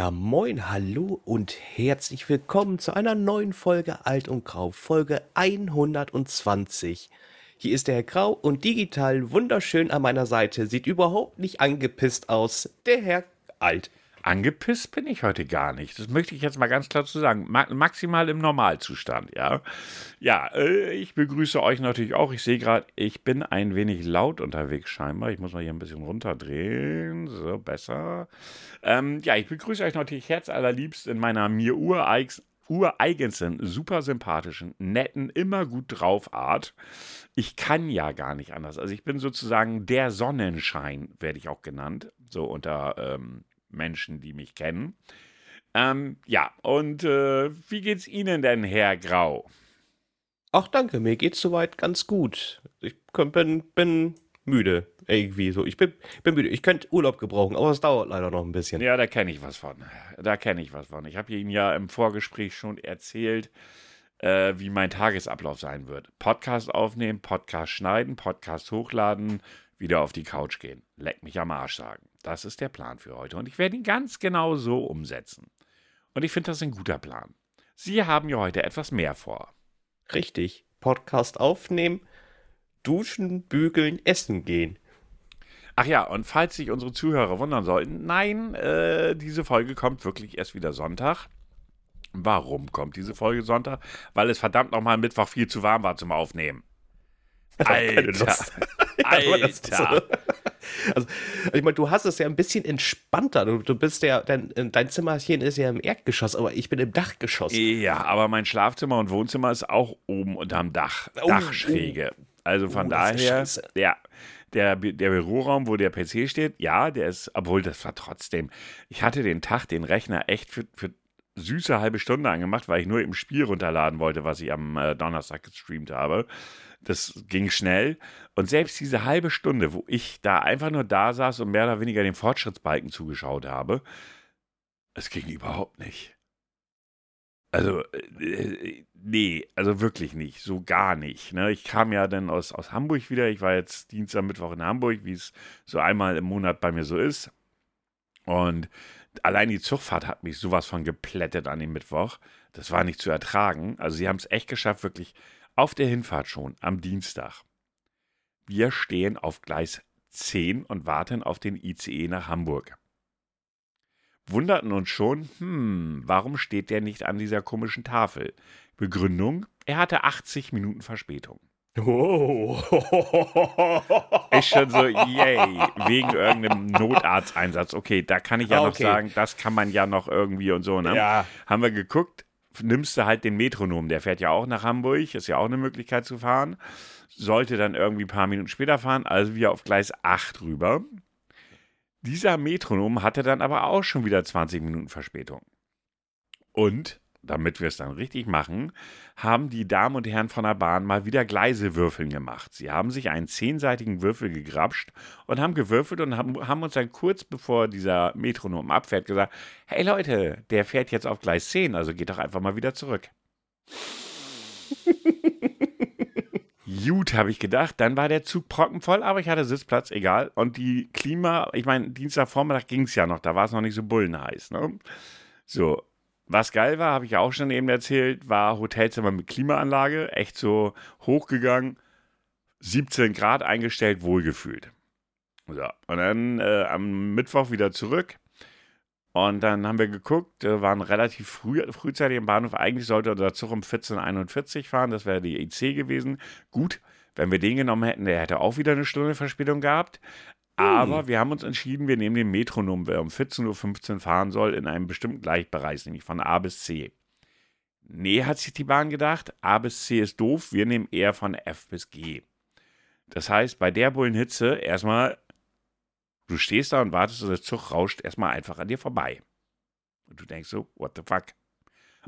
Ja, moin, hallo und herzlich willkommen zu einer neuen Folge Alt und Grau, Folge 120. Hier ist der Herr Grau und digital wunderschön an meiner Seite, sieht überhaupt nicht angepisst aus, der Herr Alt. Angepisst bin ich heute gar nicht. Das möchte ich jetzt mal ganz klar zu sagen. Ma maximal im Normalzustand, ja. Ja, äh, ich begrüße euch natürlich auch. Ich sehe gerade, ich bin ein wenig laut unterwegs scheinbar. Ich muss mal hier ein bisschen runterdrehen. So, besser. Ähm, ja, ich begrüße euch natürlich herzallerliebst in meiner mir ureigens ureigensten, super sympathischen, netten, immer gut drauf Art. Ich kann ja gar nicht anders. Also ich bin sozusagen der Sonnenschein, werde ich auch genannt. So unter ähm, Menschen, die mich kennen. Ähm, ja, und äh, wie geht's Ihnen denn, Herr Grau? Ach, danke, mir geht's soweit ganz gut. Ich bin, bin müde, irgendwie so. Ich bin, bin müde. Ich könnte Urlaub gebrauchen, aber es dauert leider noch ein bisschen. Ja, da kenne ich was von. Da kenne ich was von. Ich habe Ihnen ja im Vorgespräch schon erzählt, äh, wie mein Tagesablauf sein wird. Podcast aufnehmen, Podcast schneiden, Podcast hochladen, wieder auf die Couch gehen. Leck mich am Arsch sagen. Das ist der Plan für heute und ich werde ihn ganz genau so umsetzen. Und ich finde das ein guter Plan. Sie haben ja heute etwas mehr vor. Richtig. Podcast aufnehmen, duschen, bügeln, essen gehen. Ach ja, und falls sich unsere Zuhörer wundern sollten, nein, äh, diese Folge kommt wirklich erst wieder Sonntag. Warum kommt diese Folge Sonntag? Weil es verdammt nochmal Mittwoch viel zu warm war zum Aufnehmen. Alter. Alter. Also, ich meine, du hast es ja ein bisschen entspannter. Du, du bist ja, dein, dein Zimmerchen ist ja im Erdgeschoss, aber ich bin im Dachgeschoss. Ja, aber mein Schlafzimmer und Wohnzimmer ist auch oben unterm Dach. Oh, Dachschräge. Oh. Also von oh, daher, ja. Der, der Büroraum, wo der PC steht, ja, der ist, obwohl das war trotzdem. Ich hatte den Tag, den Rechner echt für, für süße halbe Stunde angemacht, weil ich nur im Spiel runterladen wollte, was ich am äh, Donnerstag gestreamt habe. Das ging schnell. Und selbst diese halbe Stunde, wo ich da einfach nur da saß und mehr oder weniger den Fortschrittsbalken zugeschaut habe, es ging überhaupt nicht. Also, äh, nee, also wirklich nicht, so gar nicht. Ne? Ich kam ja dann aus, aus Hamburg wieder. Ich war jetzt Dienstag, Mittwoch in Hamburg, wie es so einmal im Monat bei mir so ist. Und allein die Zugfahrt hat mich sowas von geplättet an dem Mittwoch. Das war nicht zu ertragen. Also, sie haben es echt geschafft, wirklich auf der Hinfahrt schon, am Dienstag. Wir stehen auf Gleis 10 und warten auf den ICE nach Hamburg. Wunderten uns schon, hm, warum steht der nicht an dieser komischen Tafel? Begründung, er hatte 80 Minuten Verspätung. Oh. Ist schon so, yay, wegen irgendeinem Notarzteinsatz. Okay, da kann ich ja okay. noch sagen, das kann man ja noch irgendwie und so, ne? Ja. Haben wir geguckt, nimmst du halt den Metronom, der fährt ja auch nach Hamburg, ist ja auch eine Möglichkeit zu fahren. Sollte dann irgendwie ein paar Minuten später fahren, also wir auf Gleis 8 rüber. Dieser Metronom hatte dann aber auch schon wieder 20 Minuten Verspätung. Und damit wir es dann richtig machen, haben die Damen und Herren von der Bahn mal wieder Gleisewürfeln gemacht. Sie haben sich einen zehnseitigen Würfel gegrapscht und haben gewürfelt und haben, haben uns dann kurz bevor dieser Metronom abfährt gesagt, hey Leute, der fährt jetzt auf Gleis 10, also geht doch einfach mal wieder zurück. Gut, habe ich gedacht. Dann war der Zug prockenvoll, aber ich hatte Sitzplatz, egal. Und die Klima, ich meine, Dienstagvormittag ging es ja noch, da war es noch nicht so bullenheiß. Ne? So, was geil war, habe ich auch schon eben erzählt, war Hotelzimmer mit Klimaanlage, echt so hochgegangen, 17 Grad eingestellt, wohlgefühlt. So, und dann äh, am Mittwoch wieder zurück. Und dann haben wir geguckt, äh, waren relativ früh, frühzeitig im Bahnhof. Eigentlich sollte unser Zug um 14.41 Uhr fahren, das wäre die IC gewesen. Gut, wenn wir den genommen hätten, der hätte auch wieder eine Stunde Verspätung gehabt. Aber hm. wir haben uns entschieden, wir nehmen den Metronom, der um 14.15 Uhr fahren soll, in einem bestimmten Gleichbereich, nämlich von A bis C. Nee, hat sich die Bahn gedacht, A bis C ist doof, wir nehmen eher von F bis G. Das heißt, bei der Bullenhitze erstmal, du stehst da und wartest und der Zug rauscht erstmal einfach an dir vorbei. Und du denkst so, what the fuck?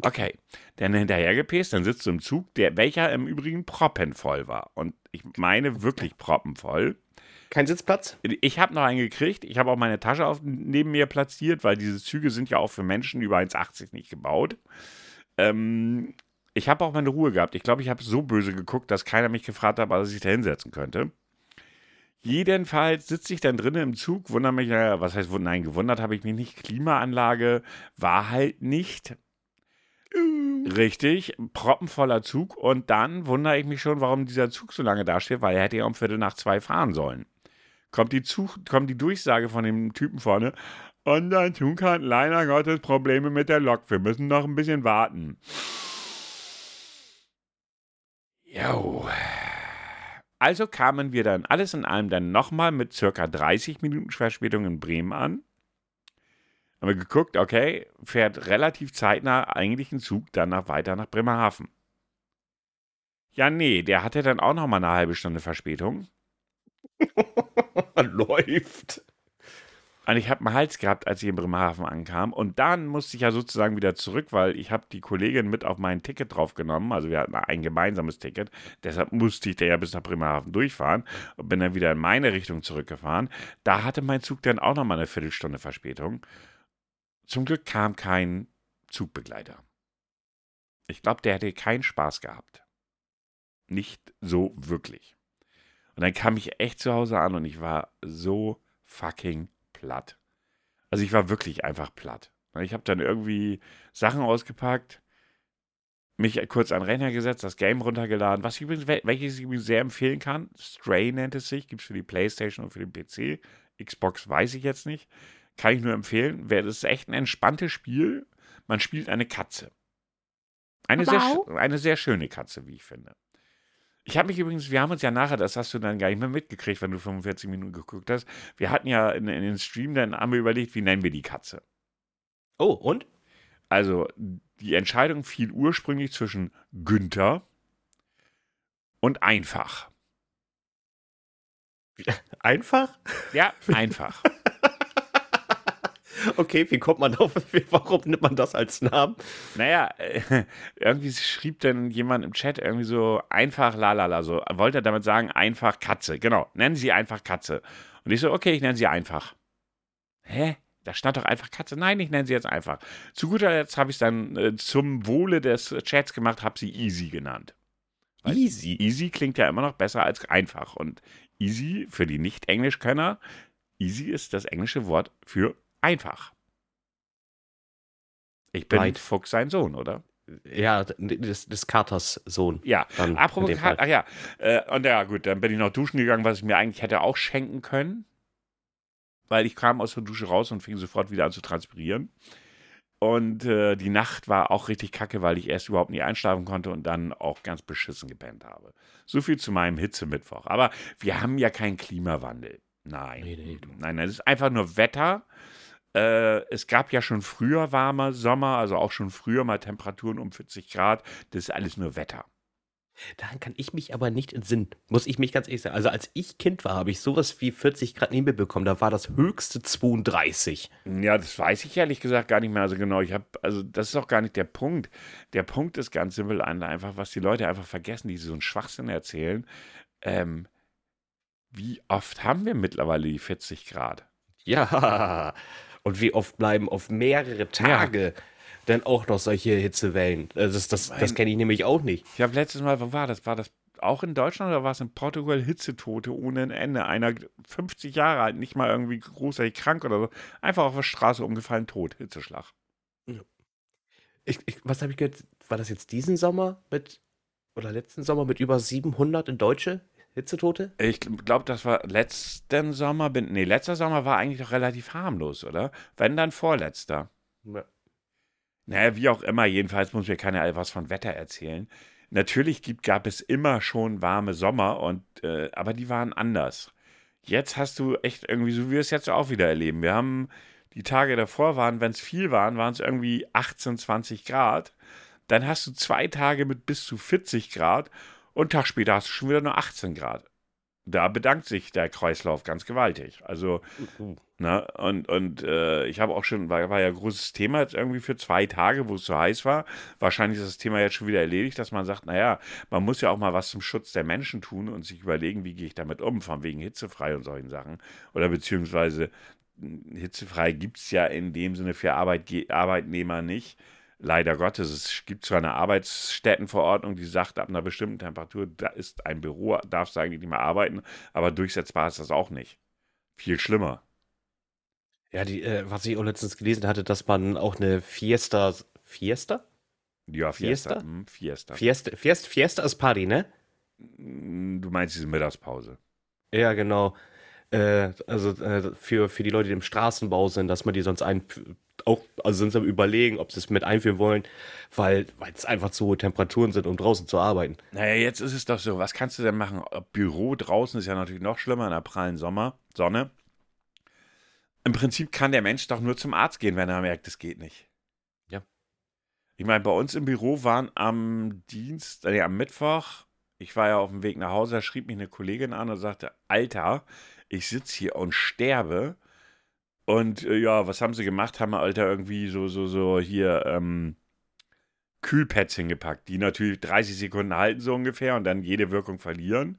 Okay, dann hinterhergepäst, dann sitzt du im Zug, der, welcher im Übrigen proppenvoll war. Und ich meine wirklich proppenvoll. Kein Sitzplatz? Ich habe noch einen gekriegt. Ich habe auch meine Tasche auf, neben mir platziert, weil diese Züge sind ja auch für Menschen über 1,80 nicht gebaut. Ähm, ich habe auch meine Ruhe gehabt. Ich glaube, ich habe so böse geguckt, dass keiner mich gefragt hat, was ich da hinsetzen könnte. Jedenfalls sitze ich dann drinnen im Zug, wundere mich, naja, was heißt, nein, gewundert habe ich mich nicht. Klimaanlage war halt nicht. Richtig, proppenvoller Zug. Und dann wundere ich mich schon, warum dieser Zug so lange dasteht, weil er hätte ja um Viertel nach zwei fahren sollen. Kommt die, Zug, kommt die Durchsage von dem Typen vorne. Unser Zug hat leider Gottes Probleme mit der Lok. Wir müssen noch ein bisschen warten. Jo. Also kamen wir dann alles in allem dann nochmal mit circa 30 Minuten Verspätung in Bremen an. Haben wir geguckt, okay, fährt relativ zeitnah eigentlich ein Zug dann nach, weiter nach Bremerhaven. Ja, nee, der hatte dann auch nochmal eine halbe Stunde Verspätung. Läuft. Und ich habe einen Hals gehabt, als ich in Bremerhaven ankam. Und dann musste ich ja sozusagen wieder zurück, weil ich habe die Kollegin mit auf mein Ticket draufgenommen. Also wir hatten ein gemeinsames Ticket. Deshalb musste ich da ja bis nach Bremerhaven durchfahren und bin dann wieder in meine Richtung zurückgefahren. Da hatte mein Zug dann auch nochmal eine Viertelstunde Verspätung. Zum Glück kam kein Zugbegleiter. Ich glaube, der hätte keinen Spaß gehabt. Nicht so wirklich. Und dann kam ich echt zu Hause an und ich war so fucking platt. Also ich war wirklich einfach platt. Ich habe dann irgendwie Sachen ausgepackt, mich kurz an den Rechner gesetzt, das Game runtergeladen, was ich übrigens, welches ich übrigens sehr empfehlen kann. Stray nennt es sich, gibt es für die Playstation und für den PC. Xbox weiß ich jetzt nicht. Kann ich nur empfehlen. Das ist echt ein entspanntes Spiel. Man spielt eine Katze. Eine, wow. sehr, eine sehr schöne Katze, wie ich finde. Ich habe mich übrigens, wir haben uns ja nachher, das hast du dann gar nicht mehr mitgekriegt, wenn du 45 Minuten geguckt hast. Wir hatten ja in, in den Stream, dann haben wir überlegt, wie nennen wir die Katze. Oh, und? Also, die Entscheidung fiel ursprünglich zwischen Günther und einfach. Einfach? Ja, einfach. Okay, wie kommt man auf, warum nimmt man das als Namen? Naja, äh, irgendwie schrieb dann jemand im Chat irgendwie so einfach lalala, so wollte er damit sagen, einfach Katze. Genau, nennen Sie einfach Katze. Und ich so, okay, ich nenne sie einfach. Hä? Da stand doch einfach Katze. Nein, ich nenne sie jetzt einfach. Zu guter Letzt habe ich es dann äh, zum Wohle des Chats gemacht, habe sie Easy genannt. Weil easy? Easy klingt ja immer noch besser als einfach. Und Easy für die Nicht-Englischkönner, Easy ist das englische Wort für einfach. Ich bin right. Fuchs sein Sohn, oder? Ja, des, des Katers Sohn. Ja, apropos Kater, ach ja. Äh, und ja, gut, dann bin ich noch duschen gegangen, was ich mir eigentlich hätte auch schenken können. Weil ich kam aus der Dusche raus und fing sofort wieder an zu transpirieren. Und äh, die Nacht war auch richtig kacke, weil ich erst überhaupt nicht einschlafen konnte und dann auch ganz beschissen gepennt habe. So viel zu meinem Hitzemittwoch. Aber wir haben ja keinen Klimawandel. Nein. Nee, nee, nein, es ist einfach nur Wetter. Äh, es gab ja schon früher warme Sommer, also auch schon früher mal Temperaturen um 40 Grad. Das ist alles nur Wetter. Daran kann ich mich aber nicht entsinnen, muss ich mich ganz ehrlich sagen. Also als ich Kind war, habe ich sowas wie 40 Grad neben mir bekommen. Da war das höchste 32. Ja, das weiß ich ehrlich gesagt gar nicht mehr so genau. Ich habe, also das ist auch gar nicht der Punkt. Der Punkt ist ganz simpel einfach, was die Leute einfach vergessen, die so einen Schwachsinn erzählen. Ähm, wie oft haben wir mittlerweile die 40 Grad? Ja, und wie oft bleiben auf mehrere Tage ja. dann auch noch solche Hitzewellen? Also das, das, das kenne ich nämlich auch nicht. Ich habe letztes Mal, wo war das? War das auch in Deutschland oder war es in Portugal Hitzetote ohne ein Ende? Einer 50 Jahre alt, nicht mal irgendwie großartig krank oder so, einfach auf der Straße umgefallen, tot, Hitzeschlag. Ich, ich, was habe ich gehört? War das jetzt diesen Sommer mit, oder letzten Sommer mit über 700 in Deutsche Hitzetote? Ich glaube, das war letzten Sommer. Bin, nee, letzter Sommer war eigentlich doch relativ harmlos, oder? Wenn dann vorletzter. Ja. Naja, wie auch immer, jedenfalls muss mir keiner was von Wetter erzählen. Natürlich gibt, gab es immer schon warme Sommer, und, äh, aber die waren anders. Jetzt hast du echt irgendwie, so wie wir es jetzt auch wieder erleben. Wir haben die Tage davor waren, wenn es viel waren, waren es irgendwie 18, 20 Grad. Dann hast du zwei Tage mit bis zu 40 Grad und einen Tag später hast du schon wieder nur 18 Grad. Da bedankt sich der Kreislauf ganz gewaltig. Also, mhm. ne, und, und äh, ich habe auch schon, war, war ja ein großes Thema jetzt irgendwie für zwei Tage, wo es so heiß war. Wahrscheinlich ist das Thema jetzt schon wieder erledigt, dass man sagt, naja, man muss ja auch mal was zum Schutz der Menschen tun und sich überlegen, wie gehe ich damit um, von wegen hitzefrei und solchen Sachen. Oder beziehungsweise hitzefrei gibt es ja in dem Sinne für Arbeit, Arbeitnehmer nicht leider Gottes, es gibt zwar eine Arbeitsstättenverordnung, die sagt, ab einer bestimmten Temperatur da ist ein Büro, darfst du eigentlich nicht mehr arbeiten, aber durchsetzbar ist das auch nicht. Viel schlimmer. Ja, die, äh, was ich auch letztens gelesen hatte, dass man auch eine Fiesta. Fiesta? Ja, Fiesta. Fiesta? Hm, Fiesta. Fiesta. Fiesta. Fiesta ist Party, ne? Hm, du meinst diese Mittagspause. Ja, genau. Äh, also äh, für, für die Leute, die im Straßenbau sind, dass man die sonst ein, auch, also sind sie am überlegen, ob sie es mit einführen wollen, weil es einfach zu hohe Temperaturen sind, um draußen zu arbeiten. Naja, jetzt ist es doch so, was kannst du denn machen? Büro draußen ist ja natürlich noch schlimmer in der prallen Sommer, Sonne. Im Prinzip kann der Mensch doch nur zum Arzt gehen, wenn er merkt, es geht nicht. Ja. Ich meine, bei uns im Büro waren am Dienst, äh, am Mittwoch, ich war ja auf dem Weg nach Hause, da schrieb mich eine Kollegin an und sagte, Alter, ich sitze hier und sterbe. Und äh, ja, was haben sie gemacht? Haben wir, Alter, irgendwie so, so, so hier, ähm, Kühlpads hingepackt, die natürlich 30 Sekunden halten, so ungefähr, und dann jede Wirkung verlieren.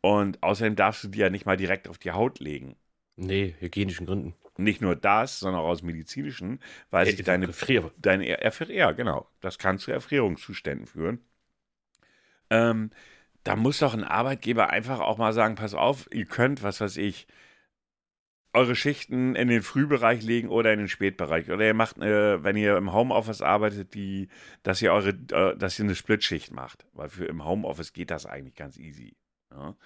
Und außerdem darfst du die ja nicht mal direkt auf die Haut legen. Nee, hygienischen Gründen. Nicht nur das, sondern auch aus medizinischen, weil sich deine, Erfrier. deine Erfrier, ja, genau, das kann zu Erfrierungszuständen führen. Ähm, da muss doch ein Arbeitgeber einfach auch mal sagen, pass auf, ihr könnt, was weiß ich, eure Schichten in den Frühbereich legen oder in den Spätbereich. Oder ihr macht, äh, wenn ihr im Homeoffice arbeitet, die, dass ihr eure, äh, dass ihr eine Splitschicht macht. Weil für im Homeoffice geht das eigentlich ganz easy. Ja?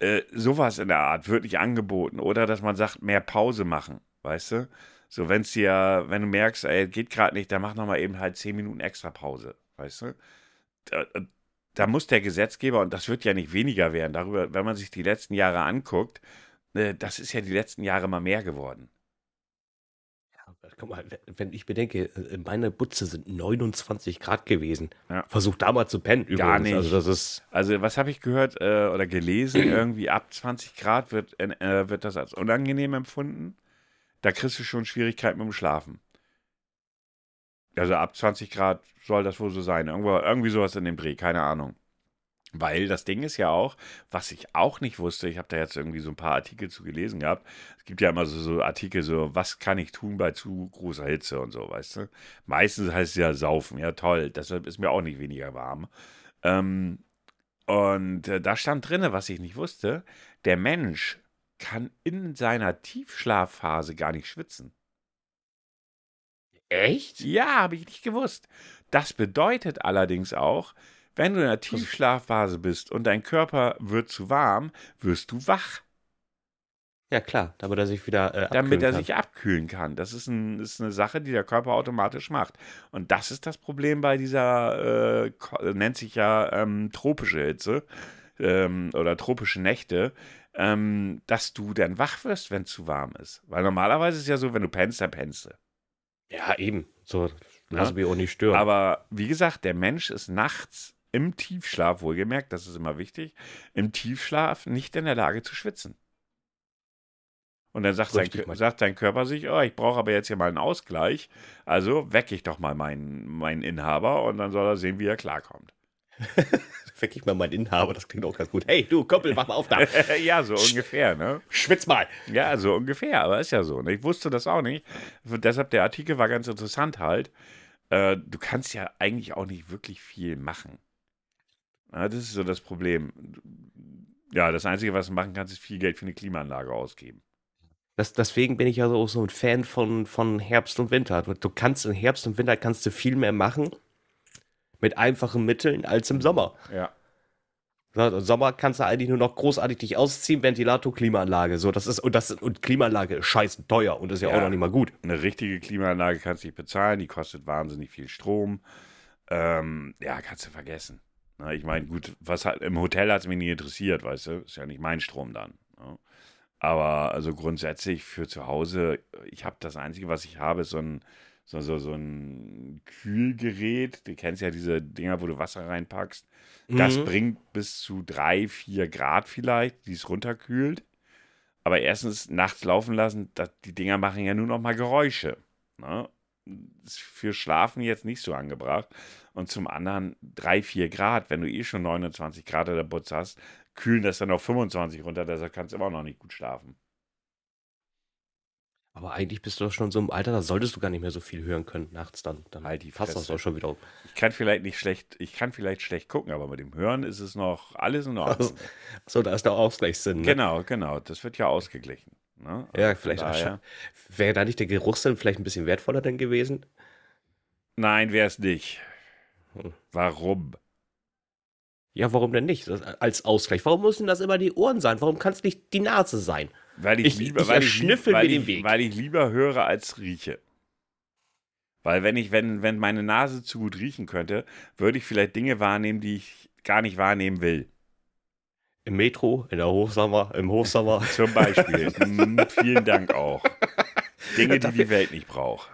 Äh, sowas in der Art wird nicht angeboten. Oder dass man sagt, mehr Pause machen, weißt du? So, wenn es dir, wenn du merkst, ey, geht gerade nicht, dann mach nochmal eben halt zehn Minuten extra Pause, weißt du? Da, äh, da, muss der Gesetzgeber, und das wird ja nicht weniger werden, darüber, wenn man sich die letzten Jahre anguckt, das ist ja die letzten Jahre mal mehr geworden. Guck mal, wenn ich bedenke, äh, meine Butze sind 29 Grad gewesen. Ja. Versuch da mal zu pennen. Übrigens. Gar nicht. Also, das ist also was habe ich gehört äh, oder gelesen? irgendwie ab 20 Grad wird, äh, wird das als unangenehm empfunden. Da kriegst du schon Schwierigkeiten mit dem Schlafen. Also ab 20 Grad soll das wohl so sein. Irgendwo, irgendwie sowas in dem Dreh, keine Ahnung. Weil das Ding ist ja auch, was ich auch nicht wusste, ich habe da jetzt irgendwie so ein paar Artikel zu gelesen gehabt. Es gibt ja immer so, so, Artikel, so, was kann ich tun bei zu großer Hitze und so, weißt du? Meistens heißt es ja saufen, ja toll, deshalb ist mir auch nicht weniger warm. Ähm, und äh, da stand drin, was ich nicht wusste, der Mensch kann in seiner Tiefschlafphase gar nicht schwitzen. Echt? Ja, habe ich nicht gewusst. Das bedeutet allerdings auch, wenn du in der Tiefschlafphase bist und dein Körper wird zu warm, wirst du wach. Ja, klar, damit er sich wieder äh, Damit er kann. sich abkühlen kann. Das ist, ein, ist, eine Sache, die der Körper automatisch macht. Und das ist das Problem bei dieser, äh, nennt sich ja ähm, tropische Hitze ähm, oder tropische Nächte, ähm, dass du dann wach wirst, wenn es zu warm ist. Weil normalerweise ist es ja so, wenn du pennst, dann pennst du. Ja, eben. So, lass ja? mich auch nicht stören. Aber wie gesagt, der Mensch ist nachts im Tiefschlaf, wohlgemerkt, das ist immer wichtig, im Tiefschlaf nicht in der Lage zu schwitzen. Und dann sagt, Richtig, sein, sagt dein Körper sich, oh, ich brauche aber jetzt hier mal einen Ausgleich, also wecke ich doch mal meinen, meinen Inhaber und dann soll er sehen, wie er klarkommt. wecke ich mal meinen Inhaber, das klingt auch ganz gut. Hey, du Koppel, mach mal auf da. ja, so ungefähr, ne? Schwitz mal. Ja, so ungefähr, aber ist ja so. Ne? Ich wusste das auch nicht. Deshalb der Artikel war ganz interessant halt. Äh, du kannst ja eigentlich auch nicht wirklich viel machen. Ja, das ist so das Problem. Ja, das Einzige, was du machen kannst, ist viel Geld für eine Klimaanlage ausgeben. Das, deswegen bin ich ja so, so ein Fan von, von Herbst und Winter. Du kannst im Herbst und Winter kannst du viel mehr machen mit einfachen Mitteln als im Sommer. Ja. Im Sommer kannst du eigentlich nur noch großartig dich ausziehen, Ventilator, Klimaanlage. So, das ist, und, das, und Klimaanlage ist scheiße teuer und ist ja, ja, auch noch nicht mal gut. Eine richtige Klimaanlage kannst du nicht bezahlen, die kostet wahnsinnig viel Strom. Ähm, ja, kannst du vergessen. Na, ich meine, gut, was halt, im Hotel hat es mich nie interessiert, weißt du, ist ja nicht mein Strom dann. Ne? Aber also grundsätzlich für zu Hause, ich habe das Einzige, was ich habe, ist so ein, so, so, so ein Kühlgerät. Du kennst ja diese Dinger, wo du Wasser reinpackst. Das mhm. bringt bis zu drei, vier Grad vielleicht, die es runterkühlt. Aber erstens nachts laufen lassen, das, die Dinger machen ja nur noch mal Geräusche. Ne? Für Schlafen jetzt nicht so angebracht. Und zum anderen 3, 4 Grad, wenn du eh schon 29 Grad in der Butz hast, kühlen das dann auf 25 runter, deshalb kannst du immer noch nicht gut schlafen. Aber eigentlich bist du doch schon so im Alter, da solltest du gar nicht mehr so viel hören können nachts dann. Dann Halt die fasst das doch schon wieder um. Ich kann vielleicht nicht schlecht, ich kann vielleicht schlecht gucken, aber mit dem Hören ist es noch alles in Ordnung. So, da ist der Ausgleichssinn. Ne? Genau, genau. Das wird ja ausgeglichen. Ne? Ja, Also von vielleicht. Wäre da nicht der Geruchssinn vielleicht ein bisschen wertvoller denn gewesen? Nein, wäre es nicht. Hm. Warum? Ja, warum denn nicht? Als Ausgleich. Warum müssen das immer die Ohren sein? Warum kann es nicht die Nase sein? Weil ich, Ich- lieber, ich weil, ich, weil, mir den ich, Weg. weil ich lieber höre als rieche. Weil wenn ich, wenn, wenn meine Nase zu gut riechen könnte, würde ich vielleicht Dinge wahrnehmen, die ich gar nicht wahrnehmen will. Im Metro, in der Hochsommer, im Hochsommer. Zum Beispiel. Hm, vielen Dank auch. Dinge, die die Welt nicht braucht.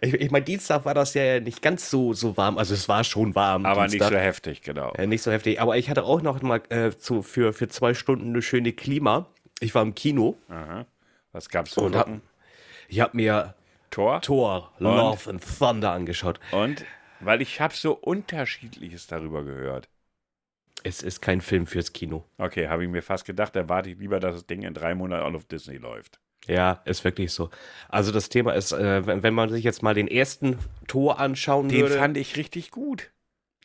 Ich, ich meine, Dienstag war das ja nicht ganz so, so warm. Also es war schon warm. Aber nicht Dienstag. so heftig, genau. Äh, nicht so heftig. Aber ich hatte auch noch mal äh, zu, für, für zwei Stunden eine schöne Klima. Ich war im Kino Aha. Was gab's zu hab, ich habe mir Tor? Thor, Love and Thunder angeschaut. Und? Weil ich habe so Unterschiedliches darüber gehört. Es ist kein Film fürs Kino. Okay, habe ich mir fast gedacht, da warte ich lieber, dass das Ding in drei Monaten auch auf Disney läuft. Ja, ist wirklich so. Also das Thema ist, äh, wenn, wenn man sich jetzt mal den ersten Tor anschauen Den würde, fand ich richtig gut.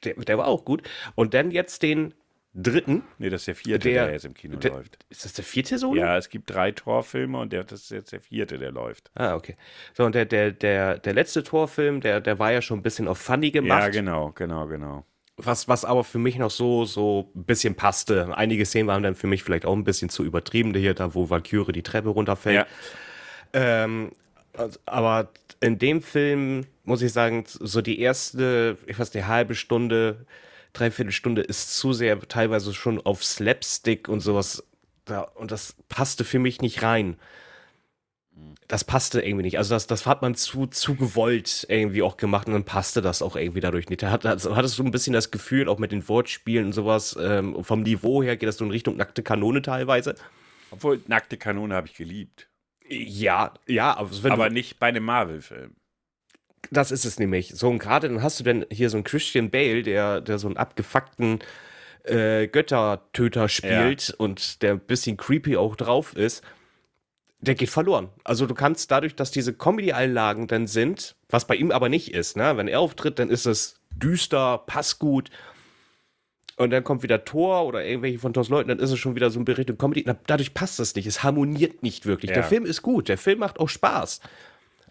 der, der war auch gut. Und dann jetzt den dritten. Nee, das ist der vierte, Der- der, jetzt im Kino der- läuft. Ist das der vierte Solo? Ja, es gibt drei Torfilme und der, das ist jetzt der vierte, der läuft. Ah, okay. So, und der, der, der, der letzte Torfilm, der, der war ja schon ein bisschen auf Funny gemacht. Ja, genau, genau, genau. Was, was aber für mich noch so, so ein bisschen passte. Einige Szenen waren dann für mich vielleicht auch ein bisschen zu übertrieben, hier, da wo Valkyrie die Treppe runterfällt. Ja. Ähm, aber in dem Film muss ich sagen, so die erste, ich weiß nicht, halbe Stunde, dreiviertel Stunde ist zu sehr teilweise schon auf Slapstick und sowas. Da, und das passte für mich nicht rein. Das passte irgendwie nicht. Also das, das hat man zu, zu gewollt irgendwie auch gemacht und dann passte das auch irgendwie dadurch nicht. Da hat, also hattest du ein bisschen das Gefühl, auch mit den Wortspielen und sowas, ähm, vom Niveau her geht das so in Richtung nackte Kanone teilweise. Obwohl, Nackte Kanone habe ich geliebt. Ja, ja, aber, Aber nicht bei einem Marvel-Film. das ist es nämlich. So, und gerade dann hast du dann hier so einen Christian Bale, der, der so einen abgefuckten äh, Göttertöter spielt und der ein bisschen creepy auch drauf ist. Der geht verloren. Also du kannst dadurch, dass diese Comedy-Einlagen dann sind, was bei ihm aber nicht ist, ne? Wenn er auftritt, dann ist es düster, passgut. Und dann kommt wieder Thor oder irgendwelche von Thors Leuten, dann ist es schon wieder so ein Bericht und Comedy. Na, dadurch passt das nicht. Es harmoniert nicht wirklich. Der Ja. Film ist gut, der Film macht auch Spaß.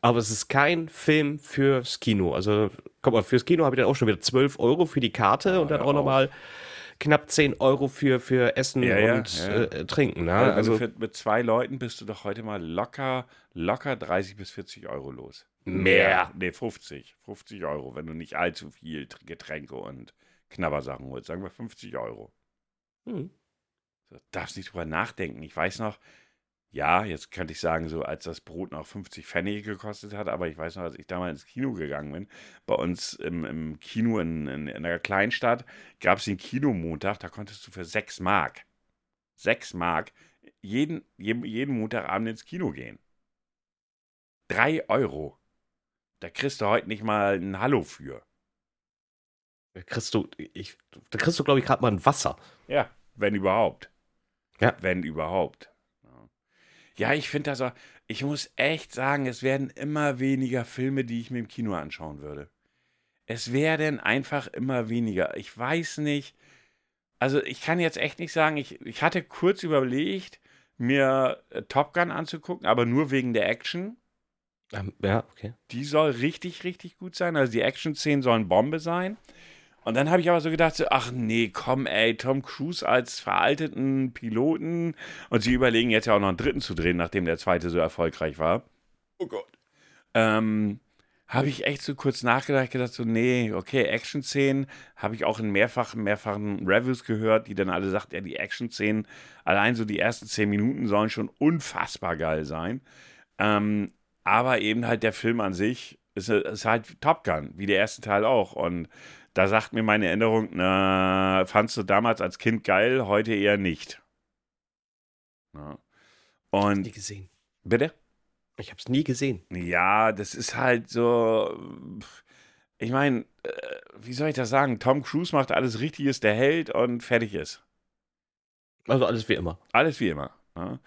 Aber es ist kein Film fürs Kino. Also, guck mal, fürs Kino habe ich dann auch schon wieder 12 Euro für die Karte und dann hör auch auf. nochmal knapp 10 Euro für, für Essen Ja, ja, und ja. Äh, Trinken. Ne? Also, Also, für, mit zwei Leuten bist du doch heute mal locker, locker 30 bis 40 Euro los. Mehr. Nee, 50. 50 Euro, wenn du nicht allzu viel Getränke und Knabbersachen holst. Sagen wir 50 Euro. hm. So, darfst nicht drüber nachdenken. Ich weiß noch, ja, jetzt könnte ich sagen, so als das Brot noch 50 Pfennige gekostet hat, aber ich weiß noch, als ich damals ins Kino gegangen bin, bei uns im, im Kino in, in, in einer Kleinstadt gab es den Kinomontag, da konntest du für 6 Mark, 6 Mark, jeden, jeden, jeden Montagabend ins Kino gehen. 3 Euro. Da kriegst du heute nicht mal ein Hallo für. Da kriegst du, ich, da kriegst du, glaube ich, gerade mal ein Wasser. Ja, wenn überhaupt. Ja. Wenn überhaupt. Ja, ich finde das auch, ich muss echt sagen, es werden immer weniger Filme, die ich mir im Kino anschauen würde. Es werden einfach immer weniger. Ich weiß nicht, also ich kann jetzt echt nicht sagen, ich, ich hatte kurz überlegt, mir äh, Top Gun anzugucken, aber nur wegen der Action. Ähm, ja, okay. Die soll richtig, richtig gut sein. Also die Action-Szenen sollen Bombe sein. Und dann habe ich aber so gedacht, so, ach nee, komm ey, Tom Cruise als veralteten Piloten. Und sie überlegen jetzt ja auch noch einen dritten zu drehen, nachdem der zweite so erfolgreich war. Oh Gott. Ähm, habe ich echt so kurz nachgedacht, gedacht so, nee, okay, Action-Szenen habe ich auch in mehrfachen, mehrfachen Reviews gehört, die dann alle sagt, ja, die Action-Szenen, allein so die ersten zehn Minuten sollen schon unfassbar geil sein. Ähm, aber eben halt der Film an sich ist, ist halt Top Gun, wie der erste Teil auch. Und da sagt mir meine Erinnerung, na, fandst du damals als Kind geil, heute eher nicht. Ja. Nie Und gesehen. bitte? Ich habe es nie gesehen. Ja, das ist halt so. Ich meine, äh, wie soll ich das sagen? Tom Cruise macht alles richtig, ist der Held und fertig ist. Also alles wie immer. Alles wie immer. Ne?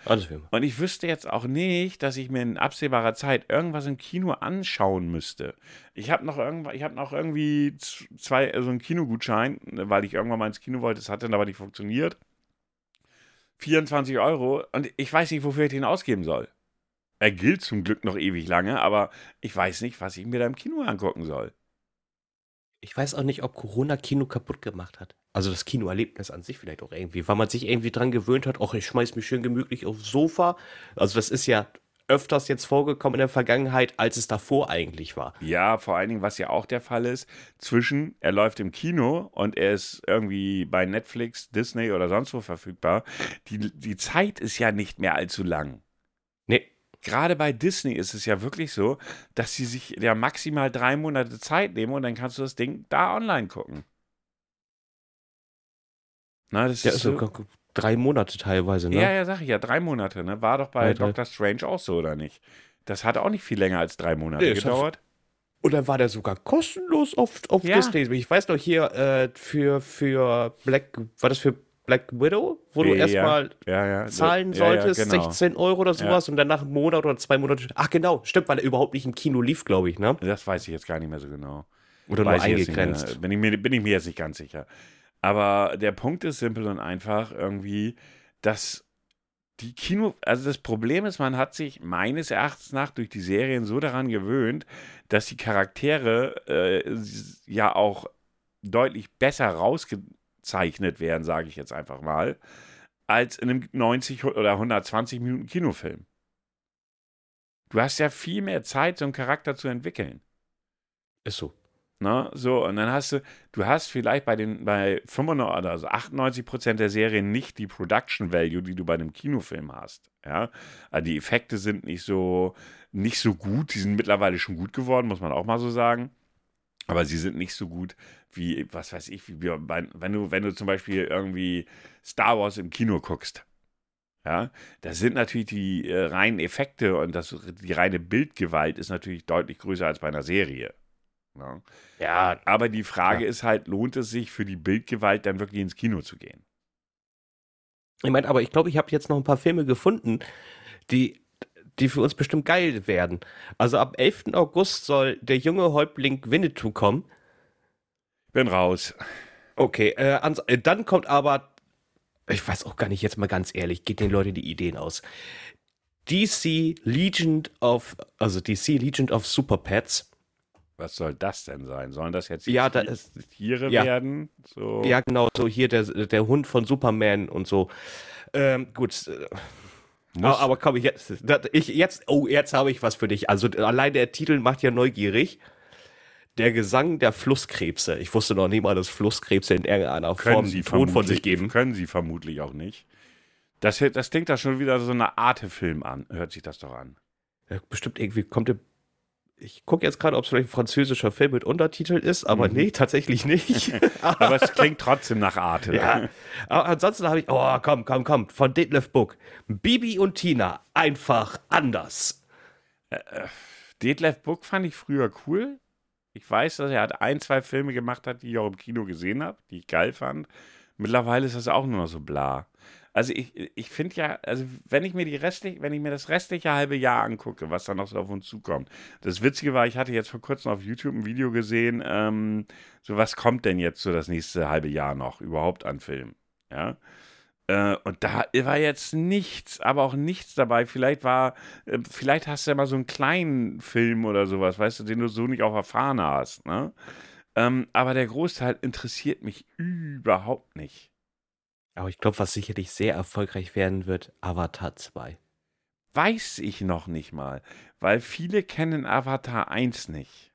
Und ich wüsste jetzt auch nicht, dass ich mir in absehbarer Zeit irgendwas im Kino anschauen müsste. Ich habe noch, hab noch irgendwie zwei, so einen Kinogutschein, weil ich irgendwann mal ins Kino wollte. Das hat dann aber nicht funktioniert. 24 Euro und ich weiß nicht, wofür ich den ausgeben soll. Er gilt zum Glück noch ewig lange, aber ich weiß nicht, was ich mir da im Kino angucken soll. Ich weiß auch nicht, ob Corona Kino kaputt gemacht hat. Also das Kinoerlebnis an sich vielleicht auch irgendwie, weil man sich irgendwie dran gewöhnt hat, ach, ich schmeiß mich schön gemütlich aufs Sofa. Also das ist ja öfters jetzt vorgekommen in der Vergangenheit, als es davor eigentlich war. Ja, vor allen Dingen, was ja auch der Fall ist, zwischen er läuft im Kino und er ist irgendwie bei Netflix, Disney oder sonst wo verfügbar, die, die Zeit ist ja nicht mehr allzu lang. Nee. Gerade bei Disney ist es ja wirklich so, dass sie sich ja maximal drei Monate Zeit nehmen und dann kannst du das Ding da online gucken. Na, das ja, ist so, drei Monate teilweise, ne? Ja, ja, sag ich ja, drei Monate, ne? War doch bei ja, Doctor Strange auch so, oder nicht? Das hat auch nicht viel länger als drei Monate nee, gedauert. Und dann war der sogar kostenlos auf, auf ja. Disney. Ich weiß noch hier äh, für, für Black, war das für Black Widow, wo du ja, erstmal ja, ja. zahlen solltest, genau. 16 Euro oder sowas und dann nach einem Monat oder zwei Monaten. Ach genau, stimmt, weil er überhaupt nicht im Kino lief, glaube ich, ne? Das weiß ich jetzt gar nicht mehr so genau. Oder nur eingegrenzt. Bin ich, mir, bin ich mir jetzt nicht ganz sicher. Aber der Punkt ist simpel und einfach irgendwie, dass die Kino, also das Problem ist, man hat sich meines Erachtens nach durch die Serien so daran gewöhnt, dass die Charaktere äh, ja auch deutlich besser rausgezeichnet werden, sage ich jetzt einfach mal, als in einem 90 oder 120 Minuten Kinofilm. Du hast ja viel mehr Zeit, so einen Charakter zu entwickeln. Ist so. Ne? So, und dann hast du, du hast vielleicht bei den, bei 95, also 98 Prozent der Serien nicht die Production Value, die du bei einem Kinofilm hast. Ja, also die Effekte sind nicht so, nicht so gut. Die sind mittlerweile schon gut geworden, muss man auch mal so sagen. Aber sie sind nicht so gut wie, was weiß ich, wie, wenn du, wenn du zum Beispiel irgendwie Star Wars im Kino guckst. Ja, das sind natürlich die äh, reinen Effekte und das, die reine Bildgewalt ist natürlich deutlich größer als bei einer Serie. Ne? Ja, aber die Frage ja. ist halt, lohnt es sich für die Bildgewalt dann wirklich ins Kino zu gehen? Ich meine, aber ich glaube, ich habe jetzt noch ein paar Filme gefunden, die, die für uns bestimmt geil werden. Also ab 11. August soll der junge Häuptling Winnetou kommen. Bin raus. Okay, äh, äh, dann kommt aber, ich weiß auch gar nicht, jetzt mal ganz ehrlich, geht den Leuten die Ideen aus. DC Legend of, also DC Legend of Super Pets was soll das denn sein? Sollen das jetzt ja, da ist, Tiere ja. werden? So. Ja, genau, so hier der, der Hund von Superman und so. Ähm, gut. Äh, Muss. Aber komm, jetzt, ich, jetzt, oh, jetzt habe ich was für dich. Also allein der Titel macht ja neugierig. Der Gesang der Flusskrebse. Ich wusste noch nie mal, dass Flusskrebse in irgendeiner können Form sie Ton von sich geben. Können sie vermutlich auch nicht. Das, das klingt da schon wieder so eine Arte-Film an. Hört sich das doch an. Ja, bestimmt irgendwie kommt der ich gucke jetzt gerade, ob es vielleicht ein französischer Film mit Untertitel ist, aber mhm. nee, tatsächlich nicht. aber es klingt trotzdem nach Arte. Ja. Aber ansonsten habe ich, oh, komm, komm, komm, von Detlef Book. Bibi und Tina, einfach anders. Äh, äh, Detlef Book fand ich früher cool. Ich weiß, dass er hat ein, zwei Filme gemacht hat, die ich auch im Kino gesehen habe, die ich geil fand. Mittlerweile ist das auch nur noch so bla. Also ich, ich finde ja, also wenn ich mir die restlich, wenn ich mir das restliche halbe Jahr angucke, was da noch so auf uns zukommt. Das Witzige war, ich hatte jetzt vor kurzem auf YouTube ein Video gesehen, ähm, so was kommt denn jetzt so das nächste halbe Jahr noch überhaupt an Filmen? Ja. Äh, und da war jetzt nichts, aber auch nichts dabei. Vielleicht war, äh, vielleicht hast du ja mal so einen kleinen Film oder sowas, weißt du, den du so nicht auch erfahren hast, ne? Ähm, aber der Großteil interessiert mich überhaupt nicht. Aber ich glaube, was sicherlich sehr erfolgreich werden wird, Avatar 2. Weiß ich noch nicht mal, weil viele kennen Avatar 1 nicht.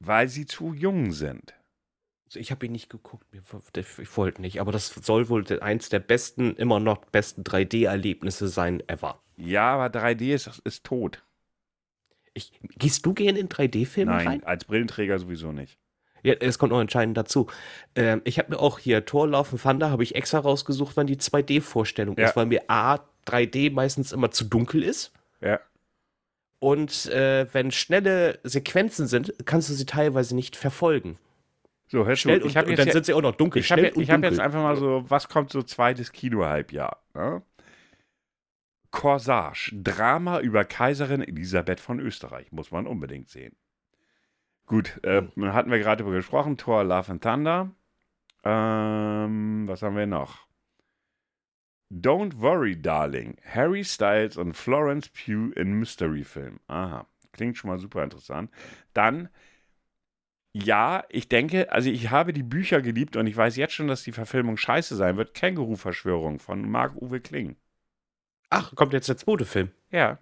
Weil sie zu jung sind. Also ich habe ihn nicht geguckt, ich wollte nicht, aber das soll wohl eins der besten, immer noch besten 3D-Erlebnisse sein ever. Ja, aber 3D ist, ist tot. Ich, gehst du gern in 3D-Filme rein? Nein, als Brillenträger sowieso nicht. Ja, es kommt noch entscheidend dazu. Ähm, ich habe mir auch hier Tor Laufen Thunder habe ich extra rausgesucht, wann die 2D-Vorstellung ja. ist, weil mir A 3D meistens immer zu dunkel ist. Ja. Und äh, wenn schnelle Sequenzen sind, kannst du sie teilweise nicht verfolgen. So, hörst Schnell du, und, ich hab und jetzt dann ja- sind sie auch noch dunkel. Ich habe und hab jetzt einfach mal so, was kommt so zweites Kinohalbjahr? Ne? Corsage, Drama über Kaiserin Elisabeth von Österreich, muss man unbedingt sehen. Gut, äh, hatten wir gerade darüber gesprochen, Thor, Love and Thunder. Ähm, was haben wir noch? Don't Worry, Darling, Harry Styles und Florence Pugh in Mystery-Film. Aha, klingt schon mal super interessant. Dann ja, ich denke, also ich habe die Bücher geliebt und ich weiß jetzt schon, dass die Verfilmung scheiße sein wird. Känguru-Verschwörung von Marc-Uwe Kling. Ach, kommt jetzt der zweite Film. Ja,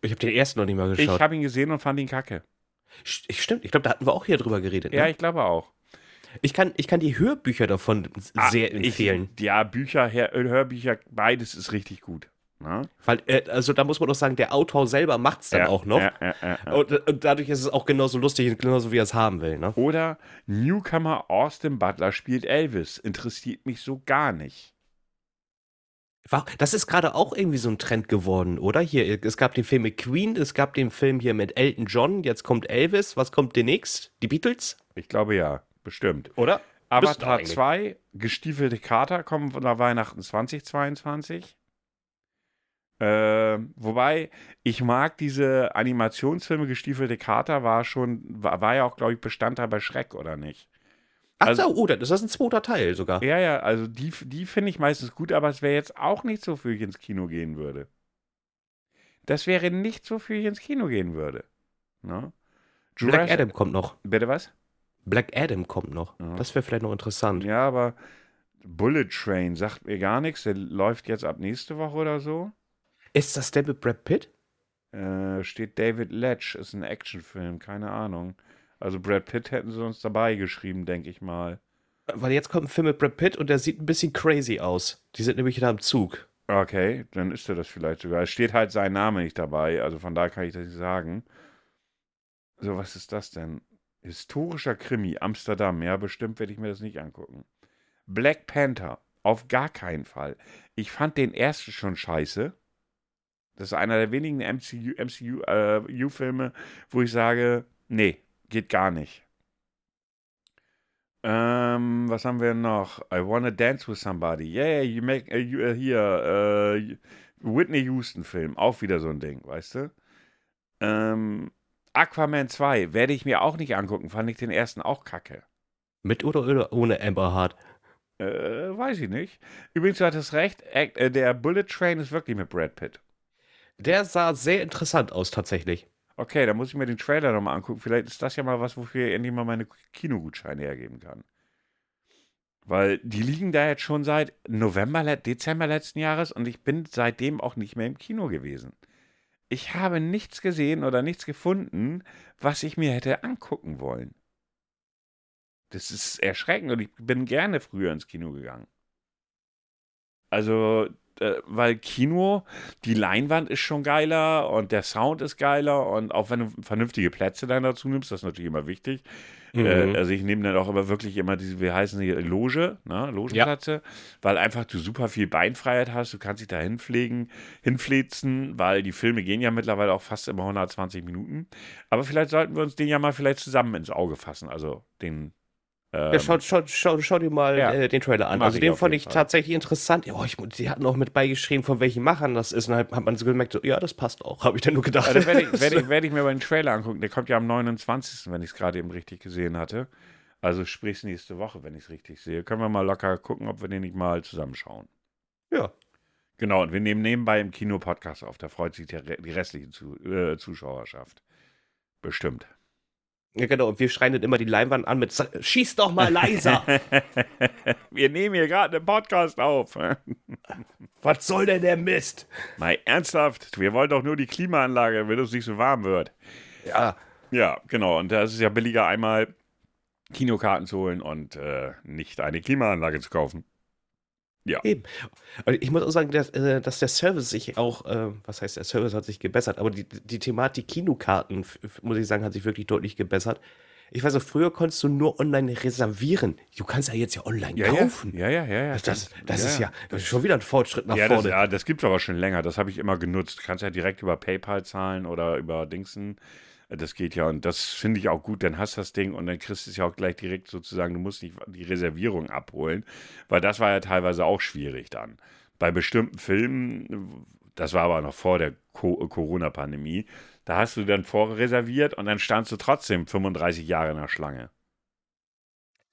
Ich habe den ersten noch nicht mal ich geschaut. habe ihn gesehen und fand ihn kacke. St- Stimmt, ich glaube, da hatten wir auch hier drüber geredet. Ne? Ja, ich glaube auch. ich, kann, ich kann die Hörbücher davon Ah, sehr empfehlen. Ich, ja, Bücher, Hör- Hörbücher, beides ist richtig gut. Ne? Weil, äh, also da muss man doch sagen, der Autor selber macht es dann ja, auch noch. Ja, ja. Und, und dadurch ist es auch genauso lustig und genauso, wie er es haben will. Ne? Oder Newcomer Austin Butler spielt Elvis. Interessiert mich so gar nicht. Das ist gerade auch irgendwie so ein Trend geworden, oder? Hier, es gab den Film mit Queen, es gab den Film hier mit Elton John, jetzt kommt Elvis. Was kommt demnächst? Die Beatles? Ich glaube ja, bestimmt. Oder? Müssten Avatar eigentlich. 2, gestiefelte Kater kommen von der Weihnachten 2022. Ähm, wobei, ich mag diese Animationsfilme, gestiefelte Kater war schon, war, war ja auch, glaube ich, Bestandteil bei Schreck, oder nicht? Ach Also- so, oh, das ist ein zweiter Teil sogar. Ja, ja, also die, die finde ich meistens gut, aber es wäre jetzt auch nicht so, für ich ins Kino gehen würde. Das wäre nicht so, für ich ins Kino gehen würde. Ne? Black Adam kommt noch. Bitte was? Black Adam kommt noch. Ja. Das wäre vielleicht noch interessant. Ja, aber Bullet Train sagt mir gar nichts. Der läuft jetzt ab nächste Woche oder so. Ist das der mit Brad Pitt? Äh, steht David Letch, ist ein Actionfilm, keine Ahnung. Also Brad Pitt hätten sie uns dabei geschrieben, denke ich mal. Weil jetzt kommt ein Film mit Brad Pitt und der sieht ein bisschen crazy aus. Die sind nämlich da im Zug. Okay, dann ist er das vielleicht sogar. Es steht halt sein Name nicht dabei, also von daher kann ich das nicht sagen. So, was ist das denn? Historischer Krimi, Amsterdam. Ja, bestimmt werde ich mir das nicht angucken. Black Panther, auf gar keinen Fall. Ich fand den ersten schon scheiße. Das ist einer der wenigen MCU, MCU äh, wo ich sage, nee, geht gar nicht. Ähm, was haben wir noch? I wanna dance with somebody. Yeah, you make, uh, you, uh, hier, uh, Whitney Houston Film. Auch wieder so ein Ding, weißt du? Ähm, Aquaman 2 werde ich mir auch nicht angucken. Fand ich den ersten auch kacke. Mit oder oder ohne Amber Hart? Äh, weiß ich nicht. Übrigens, du hattest recht, äh, der Bullet Train ist wirklich mit Brad Pitt. Der sah sehr interessant aus, tatsächlich. Okay, dann muss ich mir den Trailer nochmal angucken. Vielleicht ist das ja mal was, wofür ich endlich mal meine Kinogutscheine hergeben kann. Weil die liegen da jetzt schon seit November, Dezember letzten Jahres und ich bin seitdem auch nicht mehr im Kino gewesen. Ich habe nichts gesehen oder nichts gefunden, was ich mir hätte angucken wollen. Das ist erschreckend und ich bin gerne früher ins Kino gegangen. Also, äh, weil Kino, die Leinwand ist schon geiler und der Sound ist geiler und auch wenn du vernünftige Plätze dann dazu nimmst, das ist natürlich immer wichtig. Mhm. Äh, also ich nehme dann auch immer wirklich immer diese, wie heißen die, Loge, ne, Logenplätze, weil einfach du super viel Beinfreiheit hast, du kannst dich da hinpflegen, hinflitzen, weil die Filme gehen ja mittlerweile auch fast immer 120 Minuten. Aber vielleicht sollten wir uns den ja mal vielleicht zusammen ins Auge fassen, also den ähm, Ja, schau, schau, schau, schau dir mal Ja. äh, den Trailer an. Also den fand ich Fall. tatsächlich interessant. Ja, oh, ich, die hatten auch mit beigeschrieben, von welchen Machern das ist. Und dann hat man so gemerkt, so, ja, das passt auch. Habe ich dann nur gedacht. Dann werde ich, werd ich, werd ich mir mal den Trailer angucken. Der kommt ja am 29., wenn ich es gerade eben richtig gesehen hatte. Also sprich nächste Woche, wenn ich es richtig sehe. Können wir mal locker gucken, ob wir den nicht mal zusammenschauen. ja. Genau, und wir nehmen nebenbei im Kino Podcast auf. Da freut sich der, die restliche Zu, äh, Zuschauerschaft. Bestimmt. Ja, genau. Und wir schreien dann immer die Leinwand an mit, "Sag- schieß doch mal leiser. wir nehmen hier gerade einen Podcast auf. Was soll denn der Mist? Mal ernsthaft, wir wollen doch nur die Klimaanlage, damit es nicht so warm wird. Ja, Ja, genau. Und da ist es ja billiger, einmal Kinokarten zu holen und äh, nicht eine Klimaanlage zu kaufen. Eben. Und ich muss auch sagen, dass, äh, dass der Service sich auch, äh, was heißt, der Service hat sich gebessert, aber die, die Thematik Kinokarten, muss ich sagen, hat sich wirklich deutlich gebessert. Ich weiß auch, früher konntest du nur online reservieren. Du kannst ja jetzt ja online kaufen. Ja, ja, ja, ja. Das, das, das ist ja das ist schon wieder ein Fortschritt nach Ja, das, vorne. ja, das gibt es aber schon länger. Das habe ich immer genutzt. Du kannst ja direkt über PayPal zahlen oder über Dingsen. Das geht ja und das finde ich auch gut. Dann hast du das Ding und dann kriegst du es ja auch gleich direkt sozusagen, du musst nicht die Reservierung abholen, weil das war ja teilweise auch schwierig dann. Bei bestimmten Filmen, das war aber noch vor der Corona-Pandemie, da hast du dann vorreserviert und dann standst du trotzdem 35 Jahre in der Schlange.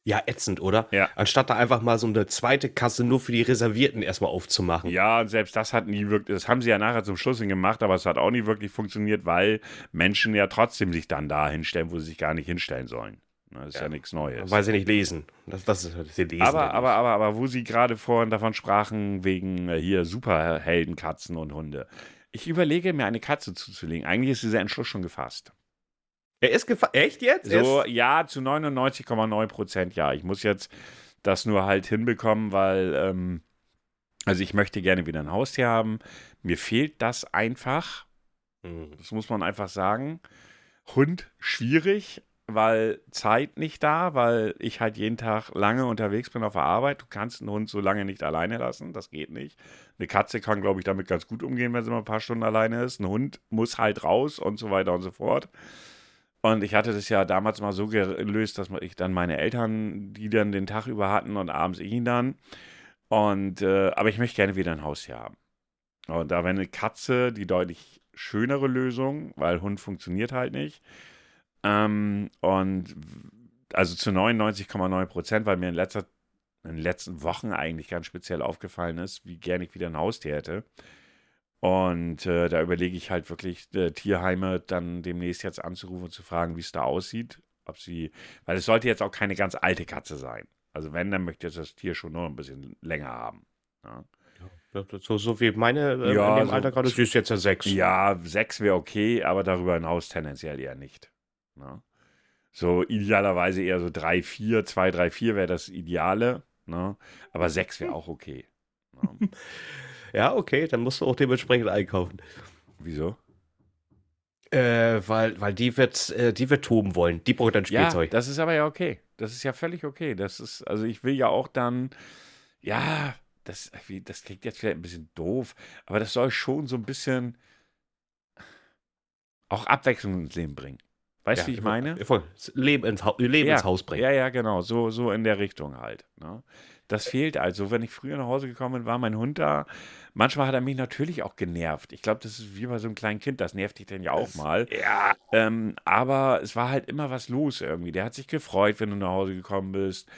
Ja, ätzend, oder? Ja. Anstatt da einfach mal so eine zweite Kasse nur für die Reservierten erstmal aufzumachen. Ja, und selbst das hat nie wirklich, das haben sie ja nachher zum Schluss gemacht, aber es hat auch nie wirklich funktioniert, weil Menschen ja trotzdem sich dann da hinstellen, wo sie sich gar nicht hinstellen sollen. Das ist ja, ja nichts Neues. Weil sie nicht lesen. Das, das ist sie lesen. Aber, aber, aber, aber, wo sie gerade vorhin davon sprachen, wegen äh, hier Superhelden, Katzen und Hunde. Ich überlege mir eine Katze zuzulegen. Eigentlich ist dieser Entschluss schon gefasst. Er ist gefasst. Echt jetzt? So, ja, zu 99,9 Prozent ja. Ich muss jetzt das nur halt hinbekommen, weil, ähm, also ich möchte gerne wieder ein Haustier haben. Mir fehlt das einfach. Mhm. Das muss man einfach sagen. Hund schwierig, weil Zeit nicht da, weil ich halt jeden Tag lange unterwegs bin auf der Arbeit. Du kannst einen Hund so lange nicht alleine lassen, das geht nicht. Eine Katze kann, glaube ich, damit ganz gut umgehen, wenn sie mal ein paar Stunden alleine ist. Ein Hund muss halt raus und so weiter und so fort. Und ich hatte das ja damals mal so gelöst, dass ich dann meine Eltern, die dann den Tag über hatten und abends ich ihn dann. Und, äh, aber ich möchte gerne wieder ein Haustier haben. Und da wäre eine Katze die deutlich schönere Lösung, weil Hund funktioniert halt nicht. Ähm, und also zu 99,9 Prozent, weil mir in, letzter, in den letzten Wochen eigentlich ganz speziell aufgefallen ist, wie gerne ich wieder ein Haustier hätte. Und äh, da überlege ich halt wirklich, äh, Tierheime dann demnächst jetzt anzurufen und zu fragen, wie es da aussieht. Ob sie, weil es sollte jetzt auch keine ganz alte Katze sein. Also wenn, dann möchte ich das Tier schon nur ein bisschen länger haben. Ja. So, so wie meine äh, ja, in dem so, Alter gerade, sie ist jetzt ja sechs. Ja, sechs wäre okay, aber darüber hinaus tendenziell eher nicht. Ne? So idealerweise eher so 3, 4, 2, 3, 4 wäre das Ideale. Ne? Aber 6 wäre auch okay. Ja, okay, dann musst du auch dementsprechend einkaufen. Wieso? Äh, weil, weil die wird, äh, die wird toben wollen. Die braucht dann Spielzeug. Ja, das ist aber ja okay. Das ist ja völlig okay. Das ist, also ich will ja auch dann, ja, das, das klingt jetzt vielleicht ein bisschen doof, aber das soll schon so ein bisschen auch Abwechslung ins Leben bringen. Weißt du, ja, wie ich meine? Leben ins, Leben ja, ins Haus bringen. Ja, ja, genau. So, so in der Richtung halt. Ne? Das fehlt also. Wenn ich früher nach Hause gekommen bin, war mein Hund da. Manchmal hat er mich natürlich auch genervt. Ich glaube, das ist wie bei so einem kleinen Kind. Das nervt dich dann ja auch das, mal. Ja. Ähm, aber es war halt immer was los irgendwie. Der hat sich gefreut, wenn du nach Hause gekommen bist.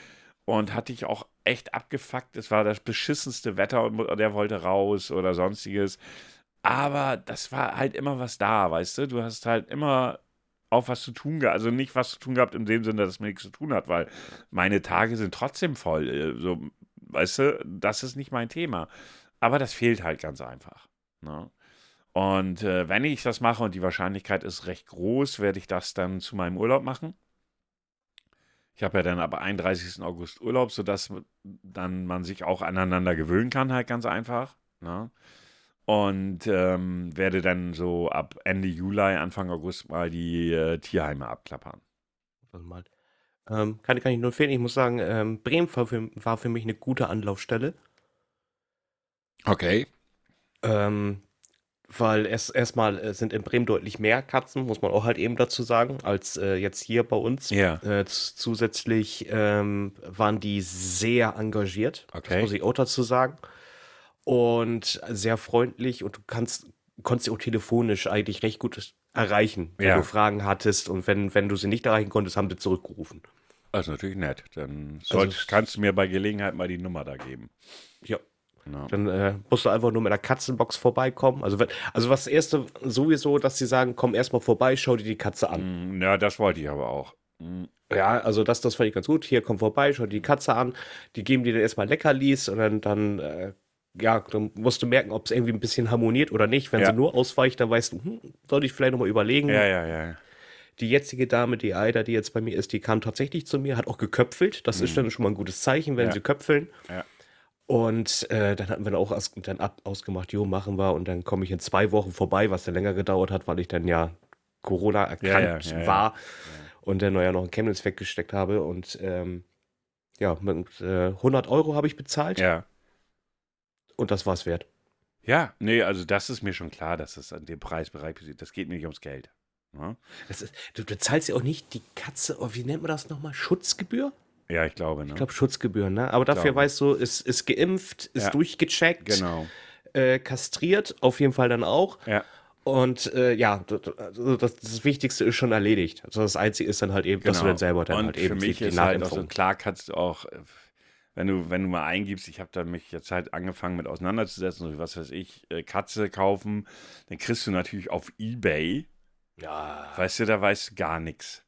Und hat dich auch echt abgefuckt. Es war das beschissenste Wetter und der wollte raus oder sonstiges. Aber das war halt immer was da, weißt du? Du hast halt immer auf was zu tun gehabt. Also nicht was zu tun gehabt in dem Sinne, dass es mir nichts zu tun hat, weil meine Tage sind trotzdem voll. Äh, so, weißt du, das ist nicht mein Thema. Aber das fehlt halt ganz einfach. Ne? Und äh, wenn ich das mache und die Wahrscheinlichkeit ist recht groß, werde ich das dann zu meinem Urlaub machen. Ich habe ja dann ab 31. August Urlaub, sodass dann man sich auch aneinander gewöhnen kann, halt ganz einfach. Ne? Und ähm, werde dann so ab Ende Juli, Anfang August mal die äh, Tierheime abklappern. Mal. Ähm, kann, kann ich nur empfehlen. Ich muss sagen, ähm, Bremen war für, war für, mich eine gute Anlaufstelle. Okay. Ähm, weil es erstmal äh, sind in Bremen deutlich mehr Katzen, muss man auch halt eben dazu sagen, als äh, jetzt hier bei uns. Ja. Äh, zusätzlich ähm, waren die sehr engagiert. Okay. Das muss ich auch dazu sagen und sehr freundlich und du kannst, konntest sie auch telefonisch eigentlich recht gut erreichen, wenn Ja. du Fragen hattest und wenn, wenn du sie nicht erreichen konntest, haben sie zurückgerufen. Das ist natürlich nett. Dann soll, Also- kannst du mir bei Gelegenheit mal die Nummer da geben. Ja. Ja. Dann äh, musst du einfach nur mit einer Katzenbox vorbeikommen. Also, wenn, also was das erste sowieso, dass sie sagen, komm erstmal vorbei, schau dir die Katze an. Mm, Ja, das wollte ich aber auch. Mm, Ja, also das, das fand ich ganz gut. Hier, komm vorbei, schau dir die Katze an. Die geben dir dann erstmal Leckerlis und dann, dann äh, ja, dann musst du merken, ob es irgendwie ein bisschen harmoniert oder nicht. Wenn Ja. sie nur ausweicht, dann weißt du, hm, sollte ich vielleicht nochmal überlegen. Ja, ja, ja. Die jetzige Dame, die Aida, die jetzt bei mir ist, die kam tatsächlich zu mir, hat auch geköpfelt. Das ist dann schon mal ein gutes Zeichen, wenn Mhm. Ja. sie köpfeln. Ja. Und äh, dann hatten wir dann auch aus, dann ab, ausgemacht, jo, machen wir. Und dann komme ich in zwei Wochen vorbei, was dann länger gedauert hat, weil ich dann ja Corona erkrankt ja. war und dann ja noch in Chemnitz weggesteckt habe. Und ähm, ja, mit äh, 100 Euro habe ich bezahlt Ja. Und das war's wert. Ja, nee, also das ist mir schon klar, dass es an dem Preisbereich passiert. Das geht mir nicht ums Geld. Ne? Ist, du, du, zahlst ja auch nicht die Katze, oh, wie nennt man das nochmal? Schutzgebühr? Ja, ich glaube. Ne? Ich glaube Schutzgebühren, ne? Aber dafür weißt du, ist, ist geimpft, ist ja. durchgecheckt, genau. äh, kastriert, auf jeden Fall dann auch. Ja. Und äh, ja, also das, das, Wichtigste ist schon erledigt. Also das Einzige ist dann halt eben, genau. dass du genau. dann selber dann und halt eben für mich die ist halt auch so, klar kannst du auch, wenn du, wenn du mal eingibst, ich habe da mich jetzt halt angefangen mit auseinanderzusetzen, so was weiß ich, äh, Katze kaufen, dann kriegst du natürlich auf Ebay, ja. weißt du, da weißt du gar nichts.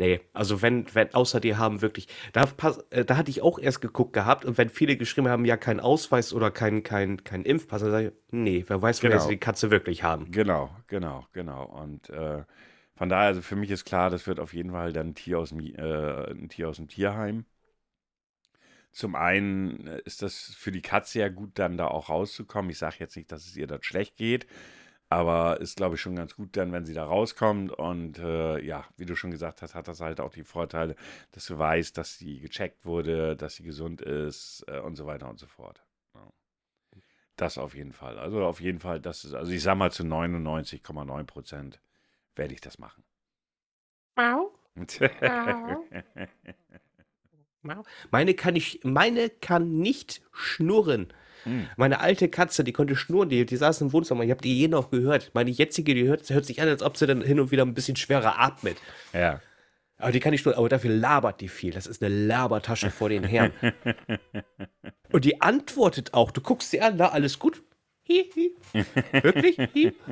Nee, also wenn, wenn, außer die haben wirklich, da, äh, da hatte ich auch erst geguckt gehabt und wenn viele geschrieben haben, ja, kein Ausweis oder kein, kein, kein Impfpass, dann sage ich, nee, wer weiß, genau. sie die Katze wirklich haben. Genau, genau, genau. Und äh, von daher, also für mich ist klar, das wird auf jeden Fall dann ein Tier aus dem, äh, ein Tier aus dem Tierheim. Zum einen äh, ist das für die Katze ja gut, dann da auch rauszukommen. Ich sage jetzt nicht, dass es ihr dort schlecht geht. Aber ist, glaube ich, schon ganz gut dann, wenn sie da rauskommt. Und äh, ja, wie du schon gesagt hast, hat das halt auch die Vorteile, dass du weißt, dass sie gecheckt wurde, dass sie gesund ist äh, und so weiter und so fort. Ja. Das auf jeden Fall. Also auf jeden Fall, das ist, also ich sag mal zu 99,9 Prozent werde ich das machen. Mau. Mau. Meine kann ich, meine kann nicht schnurren. Mhm. Meine alte Katze, die konnte schnurren, die, die saß im Wohnzimmer. Ich habe die je noch gehört. Meine jetzige, die hört, hört sich an, als ob sie dann hin und wieder ein bisschen schwerer atmet. Ja. Aber die kann ich nur, aber dafür labert die viel. Das ist eine Labertasche vor den Herren. und die antwortet auch. Du guckst sie an, na, alles gut? Hi, hi. Wirklich? Hi.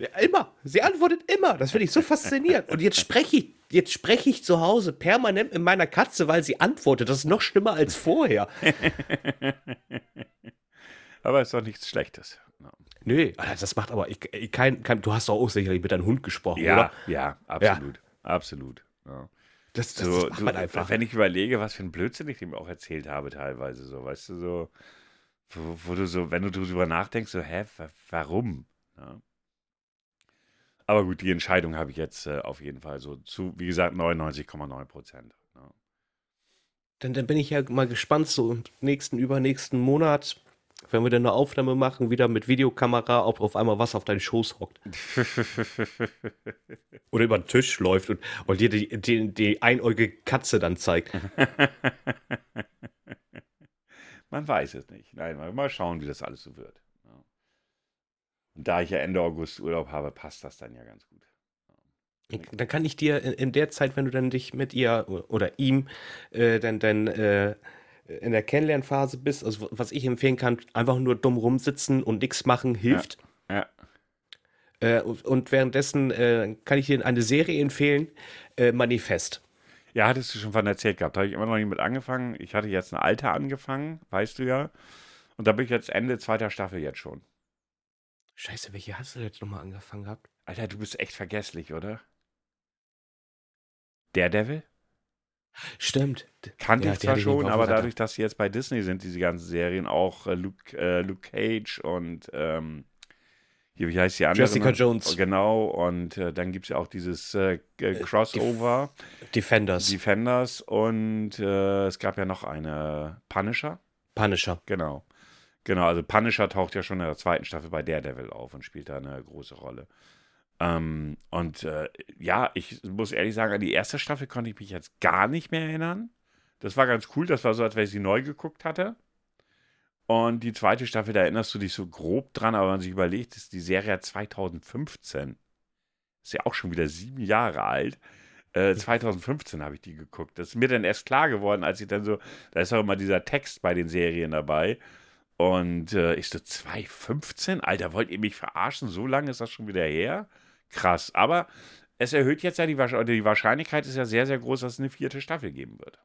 Ja, immer. Sie antwortet immer. Das finde ich so faszinierend. Und jetzt spreche ich, jetzt spreche ich zu Hause permanent mit meiner Katze, weil sie antwortet. Das ist noch schlimmer als vorher. Aber ist doch nichts Schlechtes. Nö, das macht aber ich, ich, kein, kein, du hast doch auch sicherlich mit deinem Hund gesprochen, ja, oder? Ja, absolut. Ja. Absolut. Ja. Das, das, so, das du, einfach. Wenn ich überlege, was für ein Blödsinn ich dem auch erzählt habe, teilweise so, weißt du, so, wo, wo du so, wenn du darüber nachdenkst, so, hä, warum? Ja. Aber gut, die Entscheidung habe ich jetzt äh, auf jeden Fall so zu, wie gesagt, 99,9 Prozent. Ja. Dann, dann bin ich ja mal gespannt, so im nächsten, übernächsten Monat, wenn wir dann eine Aufnahme machen, wieder mit Videokamera, ob auf einmal was auf deinen Schoß hockt. Oder über den Tisch läuft und, und dir die, die, die einäugige Katze dann zeigt. Man weiß es nicht. Nein, mal schauen, wie das alles so wird. Und da ich ja Ende August Urlaub habe, passt das dann ja ganz gut. Dann kann ich dir in, der Zeit, wenn du dann dich mit ihr oder ihm äh, dann, dann äh, in der Kennenlernphase bist, also was ich empfehlen kann, einfach nur dumm rumsitzen und nichts machen hilft. Ja. ja. Äh, und währenddessen äh, kann ich dir eine Serie empfehlen, äh, Manifest. Ja, hattest du schon von erzählt gehabt. Habe ich immer noch nicht mit angefangen. Ich hatte jetzt ein Alter angefangen, weißt du ja. Und da bin ich jetzt Ende zweiter Staffel jetzt schon. Scheiße, welche hast du jetzt nochmal angefangen gehabt? Alter, du bist echt vergesslich, oder? Daredevil? Stimmt. Kannte ja, ich zwar schon, aber dadurch, dass sie jetzt bei Disney sind, diese ganzen Serien, auch äh, Luke, äh, Luke Cage und ähm, hier, wie heißt die andere? Jessica Jones. Genau, und äh, dann gibt es ja auch dieses äh, äh, Crossover. Defenders. Defenders und es gab ja noch eine Punisher. Punisher. Genau. Genau, also Punisher taucht ja schon in der zweiten Staffel bei Daredevil auf und spielt da eine große Rolle. Ähm, und äh, ja, ich muss ehrlich sagen, an die erste Staffel konnte ich mich jetzt gar nicht mehr erinnern. Das war ganz cool, das war so, als wenn ich sie neu geguckt hatte. Und die zweite Staffel, da erinnerst du dich so grob dran, aber wenn man sich überlegt, ist die Serie 2015. Ist ja auch schon wieder sieben Jahre alt. Äh, 2015 habe ich die geguckt. Das ist mir dann erst klar geworden, als ich dann so, da ist auch immer dieser Text bei den Serien dabei. Und äh, ich so, 2015? Alter, wollt ihr mich verarschen? So lange ist das schon wieder her? krass. Aber es erhöht jetzt ja die, die Wahrscheinlichkeit, ist ja sehr, sehr groß, dass es eine vierte Staffel geben wird.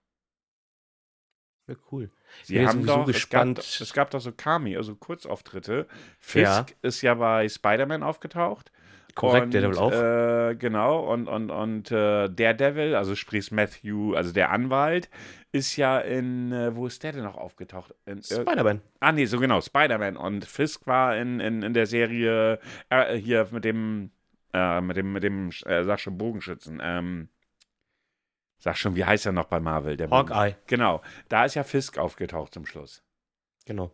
Ja, cool. Sie haben doch, gespannt. Es gab, es gab doch so Kami, also Kurzauftritte. Fisk ja. ist ja bei Spider-Man aufgetaucht. Korrekt, und, Daredevil auch. Äh, genau, und, und, und äh, Daredevil, also sprich Matthew, also der Anwalt, ist ja in, äh, wo ist der denn noch aufgetaucht? Spider-Man. Ah, nee, so genau, Spider-Man. Und Fisk war in, in, in der Serie äh, hier mit dem äh, mit dem, mit dem, äh, sag schon Bogenschützen. Ähm, sag schon, wie heißt er noch bei Marvel? Der Hawkeye. Genau. Da ist ja Fisk aufgetaucht zum Schluss. Genau.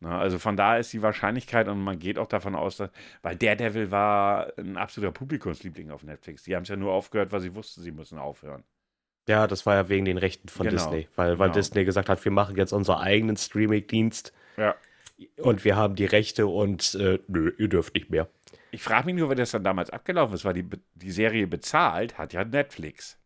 Na, also von da ist die Wahrscheinlichkeit und man geht auch davon aus, dass, weil Daredevil war ein absoluter Publikumsliebling auf Netflix. Die haben es ja nur aufgehört, weil sie wussten, sie müssen aufhören. Ja, das war ja wegen den Rechten von Genau, Disney, weil, weil genau. Disney gesagt hat, wir machen jetzt unseren eigenen Streaming-Dienst Ja. und wir haben die Rechte und äh, nö, ihr dürft nicht mehr. Ich frage mich nur, wie das dann damals abgelaufen ist, weil die, die Serie bezahlt hat ja Netflix.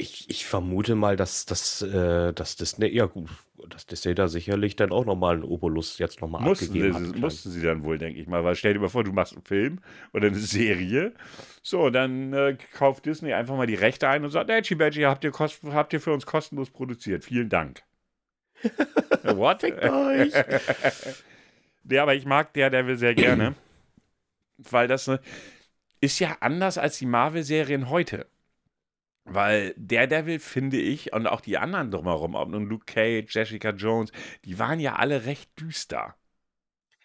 Ich, ich vermute mal, dass, dass, äh, dass Disney, ja gut, dass Disney da sicherlich dann auch nochmal einen Obolus jetzt nochmal abgegeben sie, hat. mussten sie dann wohl, denke ich mal. Weil stell dir mal vor, du machst einen Film oder eine Serie. So, dann äh, kauft Disney einfach mal die Rechte ein und sagt, Edgy Badgy, habt ihr, kost habt ihr für uns kostenlos produziert. Vielen Dank. Äh, What? Fickt euch. Ja, aber ich mag der Devil sehr gerne. weil das ne, ist ja anders als die Marvel-Serien heute. Weil Daredevil, finde ich, und auch die anderen drumherum, ob nun Luke Cage, Jessica Jones, die waren ja alle recht düster.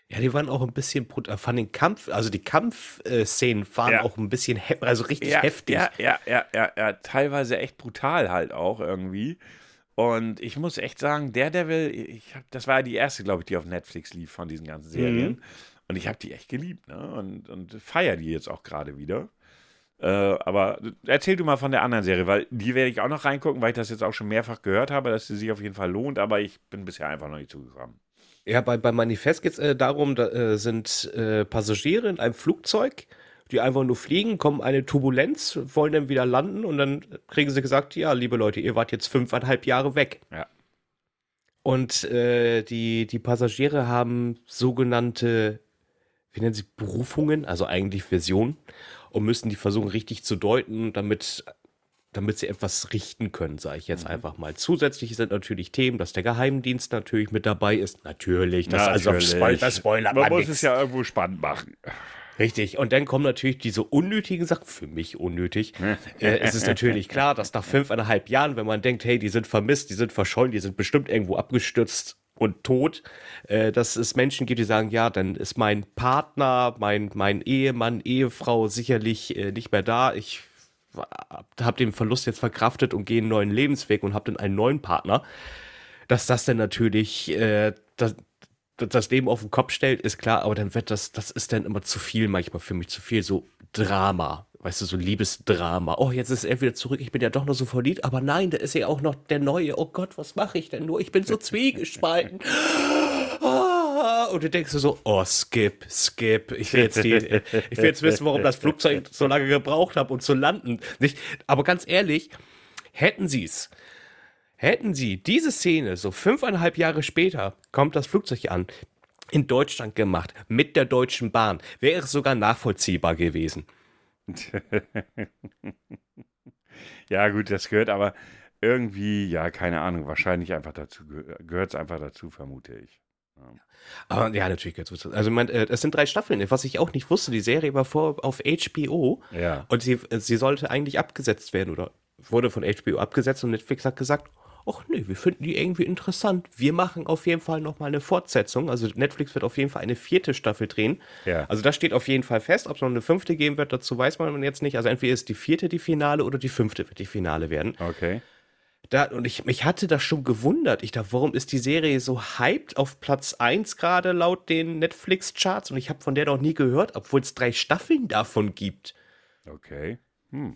Ja, die waren auch ein bisschen, brut- äh, von den Kampf, also die Kampfszenen waren Ja. auch ein bisschen, also richtig ja, heftig. Ja, ja, ja, ja, ja, teilweise echt brutal halt auch irgendwie. Und ich muss echt sagen, Daredevil, ich hab, das war ja die erste, glaube ich, die auf Netflix lief von diesen ganzen Serien. Mhm. Und ich habe die echt geliebt, ne? Und, und feiere die jetzt auch gerade wieder. Äh, aber erzähl du mal von der anderen Serie, weil die werde ich auch noch reingucken, weil ich das jetzt auch schon mehrfach gehört habe, dass sie sich auf jeden Fall lohnt, aber ich bin bisher einfach noch nicht zugekommen. Ja, bei, bei Manifest geht es äh, darum, da äh, sind äh, Passagiere in einem Flugzeug, die einfach nur fliegen, kommen eine Turbulenz, wollen dann wieder landen und dann kriegen sie gesagt, ja, liebe Leute, ihr wart jetzt fünfeinhalb Jahre weg. Ja. Und äh, die, die Passagiere haben sogenannte, wie nennen sie, Berufungen, also eigentlich Visionen, und müssen die versuchen richtig zu deuten, damit, damit sie etwas richten können, sage ich jetzt einfach mal. Zusätzlich sind natürlich Themen, dass der Geheimdienst natürlich mit dabei ist. Natürlich, das also Natürlich. Spoiler, Spoiler, Man man muss nix. es ja irgendwo spannend machen. Richtig. Und dann kommen natürlich diese unnötigen Sachen, für mich unnötig. äh, es ist natürlich klar, dass nach fünfeinhalb Jahren, wenn man denkt, hey, die sind vermisst, die sind verschollen, die sind bestimmt irgendwo abgestürzt und tot, äh, dass es Menschen gibt, die sagen, ja, dann ist mein Partner, mein, mein Ehemann, Ehefrau sicherlich äh, nicht mehr da. Ich habe den Verlust jetzt verkraftet und gehe einen neuen Lebensweg und habe dann einen neuen Partner. Dass das dann natürlich äh, das, das Leben auf den Kopf stellt, ist klar, aber dann wird das, das ist dann immer zu viel manchmal für mich, zu viel so Drama, weißt du, so Liebesdrama. Oh, jetzt ist er wieder zurück, ich bin ja doch noch so verliebt, aber nein, da ist ja auch noch der Neue. Oh Gott, was mache ich denn nur? Ich bin so zwiegespalten. Ah, Und du denkst so, oh, skip, skip. Ich will jetzt, die, ich will jetzt wissen, warum das Flugzeug so lange gebraucht hat, um zu landen. Nicht? Aber ganz ehrlich, hätten sie es, Hätten sie diese Szene so fünfeinhalb Jahre später, kommt das Flugzeug an, in Deutschland gemacht, mit der Deutschen Bahn, wäre es sogar nachvollziehbar gewesen. Ja, gut, das gehört aber irgendwie, ja, keine Ahnung, wahrscheinlich einfach dazu, gehört es einfach dazu, vermute ich. Aber ja, natürlich gehört es Also, man, äh, es sind drei Staffeln, was ich auch nicht wusste. Die Serie war vor auf HBO Ja. und sie, sie sollte eigentlich abgesetzt werden oder wurde von HBO abgesetzt und Netflix hat gesagt, ach nee, wir finden die irgendwie interessant. Wir machen auf jeden Fall noch mal eine Fortsetzung. Also Netflix wird auf jeden Fall eine vierte Staffel drehen. Ja. Also das steht auf jeden Fall fest. Ob es noch eine fünfte geben wird, dazu weiß man jetzt nicht. Also entweder ist die vierte die Finale oder die fünfte wird die Finale werden. Okay. Da, und ich, mich hatte das schon gewundert. Ich dachte, warum ist die Serie so hyped auf Platz 1 gerade laut den Netflix-Charts? Und ich habe von der noch nie gehört, obwohl es drei Staffeln davon gibt. Okay.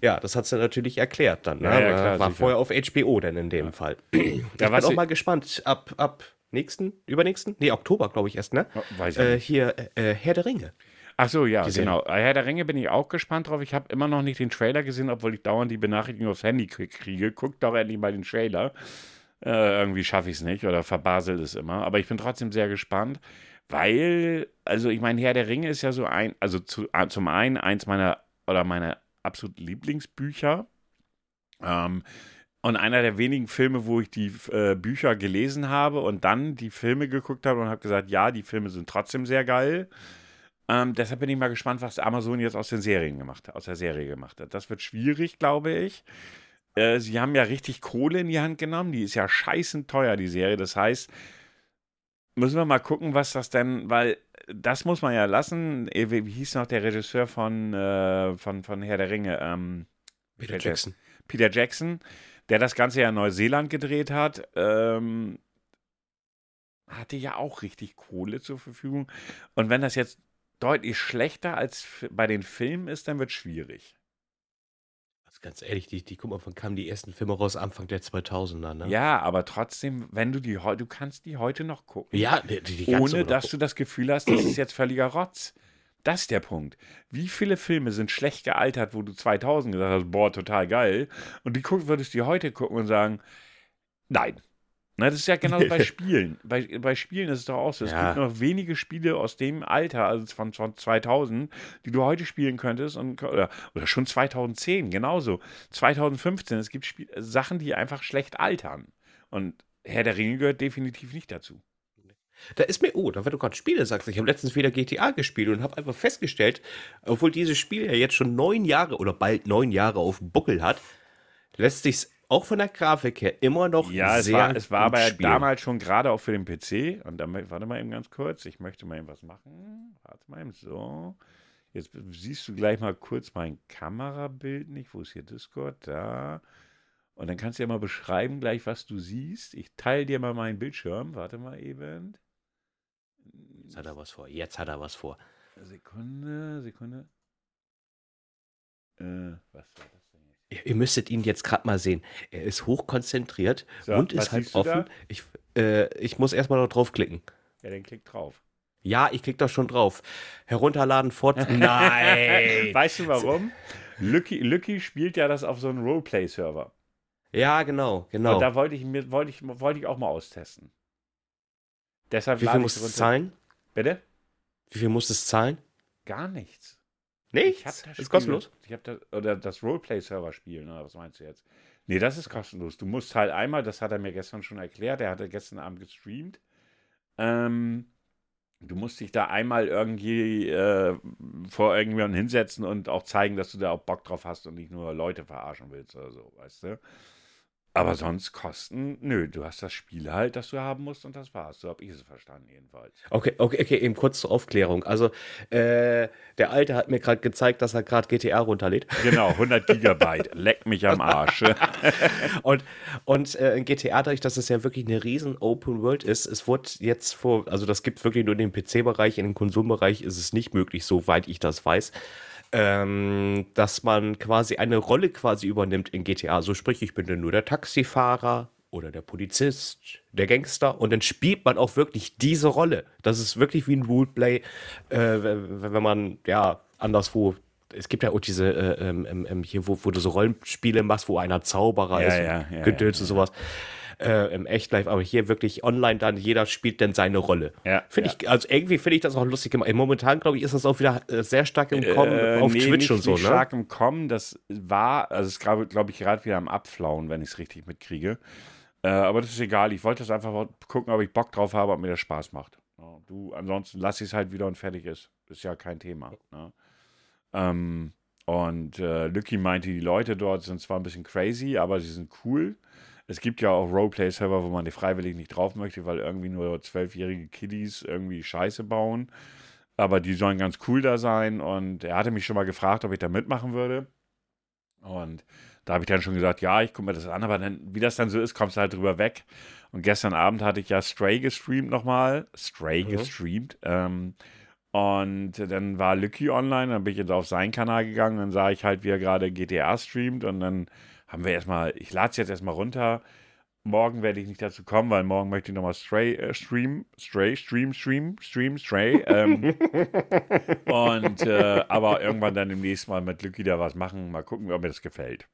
Ja, das hat sie natürlich erklärt dann. Ne? Ja, ja, War- klar, war sicher. vorher auf HBO dann in dem Fall. Ich Ja, bin auch mal gespannt. Ab, ab nächsten, übernächsten? Nee, Oktober, glaube ich erst, ne? Oh, weiß ich Äh, nicht. hier, äh, Herr der Ringe. Ach so, ja, Serie. genau. Herr der Ringe bin ich auch gespannt drauf. Ich habe immer noch nicht den Trailer gesehen, obwohl ich dauernd die Benachrichtigung aufs Handy krieg- kriege. Guckt doch endlich mal den Trailer. Äh, irgendwie schaffe ich es nicht oder verbaselt es immer. Aber ich bin trotzdem sehr gespannt, weil, also ich meine, Herr der Ringe ist ja so ein, also zu, äh, zum einen eins meiner oder meiner absoluten Lieblingsbücher. Ähm, und einer der wenigen Filme, wo ich die äh, Bücher gelesen habe und dann die Filme geguckt habe und habe gesagt, ja, die Filme sind trotzdem sehr geil. Ähm, deshalb bin ich mal gespannt, was Amazon jetzt aus den Serien gemacht hat, aus der Serie gemacht hat. Das wird schwierig, glaube ich. Äh, sie haben ja richtig Kohle in die Hand genommen. Die ist ja scheißend teuer, die Serie. Das heißt, müssen wir mal gucken, was das denn, weil das muss man ja lassen. Äh, Wie, hieß noch der Regisseur von, äh, von, von Herr der Ringe? Ähm, Peter Jackson. Peter Jackson, der das Ganze ja in Neuseeland gedreht hat. Ähm, hatte ja auch richtig Kohle zur Verfügung. Und wenn das jetzt deutlich schlechter als bei den Filmen ist, dann wird es schwierig. Ganz ehrlich, die, die guck mal, wann kamen die ersten Filme raus? Anfang der 2000er, ne? Ja, aber trotzdem, wenn du die du kannst die heute noch gucken. Ja, die, die ohne dass du das Gefühl hast, das ist jetzt völliger Rotz. Das ist der Punkt. Wie viele Filme sind schlecht gealtert, wo du 2000 gesagt hast, boah, total geil. Und die guck, würdest du heute gucken und sagen, nein, na, das ist ja genau bei Spielen. Bei, bei Spielen ist es doch auch so. Es ja. gibt noch wenige Spiele aus dem Alter, also von, von 2000, die du heute spielen könntest und, oder, oder schon 2010, genauso. 2015, es gibt Spiel, Sachen, die einfach schlecht altern. Und Herr der Ringe gehört definitiv nicht dazu. Da ist mir, oh, da wenn du gerade Spiele sagst, ich habe letztens wieder GTA gespielt und habe einfach festgestellt, obwohl dieses Spiel ja jetzt schon neun Jahre oder bald neun Jahre auf dem Buckel hat, lässt sich auch von der Grafik her immer noch ja, sehr Ja, es war, aber spielen. damals schon gerade auch für den PC. Und dann, warte mal eben ganz kurz, ich möchte mal eben was machen. Warte mal eben so. Jetzt siehst du gleich mal kurz mein Kamerabild nicht. Wo ist hier Discord? Da. Und dann kannst du ja mal beschreiben gleich, was du siehst. Ich teile dir mal meinen Bildschirm. Warte mal eben. Jetzt hat er was vor. Jetzt hat er was vor. Sekunde, Sekunde. Äh, was war das? Ihr müsstet ihn jetzt gerade mal sehen. Er ist hochkonzentriert, so, Mund ist halb offen. Ich, äh, ich muss erstmal noch draufklicken. Ja, dann klick drauf. Ja, ich klick doch schon drauf. Herunterladen, fort. Nein! Weißt du warum? Lucky, Lucky spielt ja das auf so einem Roleplay-Server. Ja, genau, genau. Und da wollte ich, mir, wollte, ich, wollte ich auch mal austesten. Deshalb Wie viel muss es zahlen? Bitte? Wie viel muss es zahlen? Gar nichts. Nichts? das ist Spiel, kostenlos? Ich habe das, oder das Roleplay-Server spielen, oder was meinst du jetzt? Nee, das ist kostenlos. Du musst halt einmal, das hat er mir gestern schon erklärt, er hatte gestern Abend gestreamt. Ähm, du musst dich da einmal irgendwie äh, vor irgendjemandem hinsetzen und auch zeigen, dass du da auch Bock drauf hast und nicht nur Leute verarschen willst oder so, weißt du? Aber sonst Kosten, nö, du hast das Spiel halt, das du haben musst und das war's. So habe ich es verstanden jedenfalls. Okay, okay, okay, eben kurz zur Aufklärung. Also, äh, der Alte hat mir gerade gezeigt, dass er gerade GTA runterlädt. Genau, 100 Gigabyte. Leck mich am Arsch. und und äh, in GTA, dadurch, dass es ja wirklich eine riesen Open World ist, es wurde jetzt vor, also das gibt wirklich nur in den PC-Bereich, in den Konsumbereich ist es nicht möglich, soweit ich das weiß ähm, dass man quasi eine Rolle quasi übernimmt in GTA. So sprich, ich bin dann nur der Taxifahrer oder der Polizist, der Gangster und dann spielt man auch wirklich diese Rolle. Das ist wirklich wie ein Roleplay, äh, wenn man ja anderswo es gibt ja auch diese, äh, ähm, ähm, ähm, hier, wo, wo du so Rollenspiele machst, wo einer Zauberer ja, ist, ja, ja, Gedöns ja, und sowas äh, im Echtlife, aber hier wirklich online dann, jeder spielt dann seine Rolle. Ja, finde ja. ich, also irgendwie finde ich das auch lustig gemacht. Momentan, glaube ich, ist das auch wieder äh, sehr stark im Kommen äh, auf nee, Twitch nicht, und so, nicht ne? stark im Kommen, das war, also es ist, glaube ich, gerade wieder am Abflauen, wenn ich es richtig mitkriege. Äh, aber das ist egal, ich wollte das einfach mal gucken, ob ich Bock drauf habe, ob mir das Spaß macht. Du, ansonsten lass ich es halt wieder und fertig ist. Ist ja kein Thema. Ne? Ähm, und äh, Lucky meinte, die Leute dort sind zwar ein bisschen crazy, aber sie sind cool. Es gibt ja auch Roleplay-Server, wo man die freiwillig nicht drauf möchte, weil irgendwie nur zwölfjährige Kiddies irgendwie Scheiße bauen. Aber die sollen ganz cool da sein. Und er hatte mich schon mal gefragt, ob ich da mitmachen würde. Und da habe ich dann schon gesagt, ja, ich gucke mir das an. Aber dann, wie das dann so ist, kommst du halt drüber weg. Und gestern Abend hatte ich ja Stray gestreamt nochmal. Stray mhm. gestreamt. Ähm, und dann war Lucky online, dann bin ich jetzt auf seinen Kanal gegangen, dann sah ich halt, wie er gerade GTA streamt und dann haben wir erstmal, ich lade es jetzt erstmal runter. Morgen werde ich nicht dazu kommen, weil morgen möchte ich nochmal Stray äh, stream, Stray, Stream, Stream, Stream, Stray. Ähm, und äh, aber irgendwann dann demnächst mal mit Lucky da was machen. Mal gucken, ob mir das gefällt.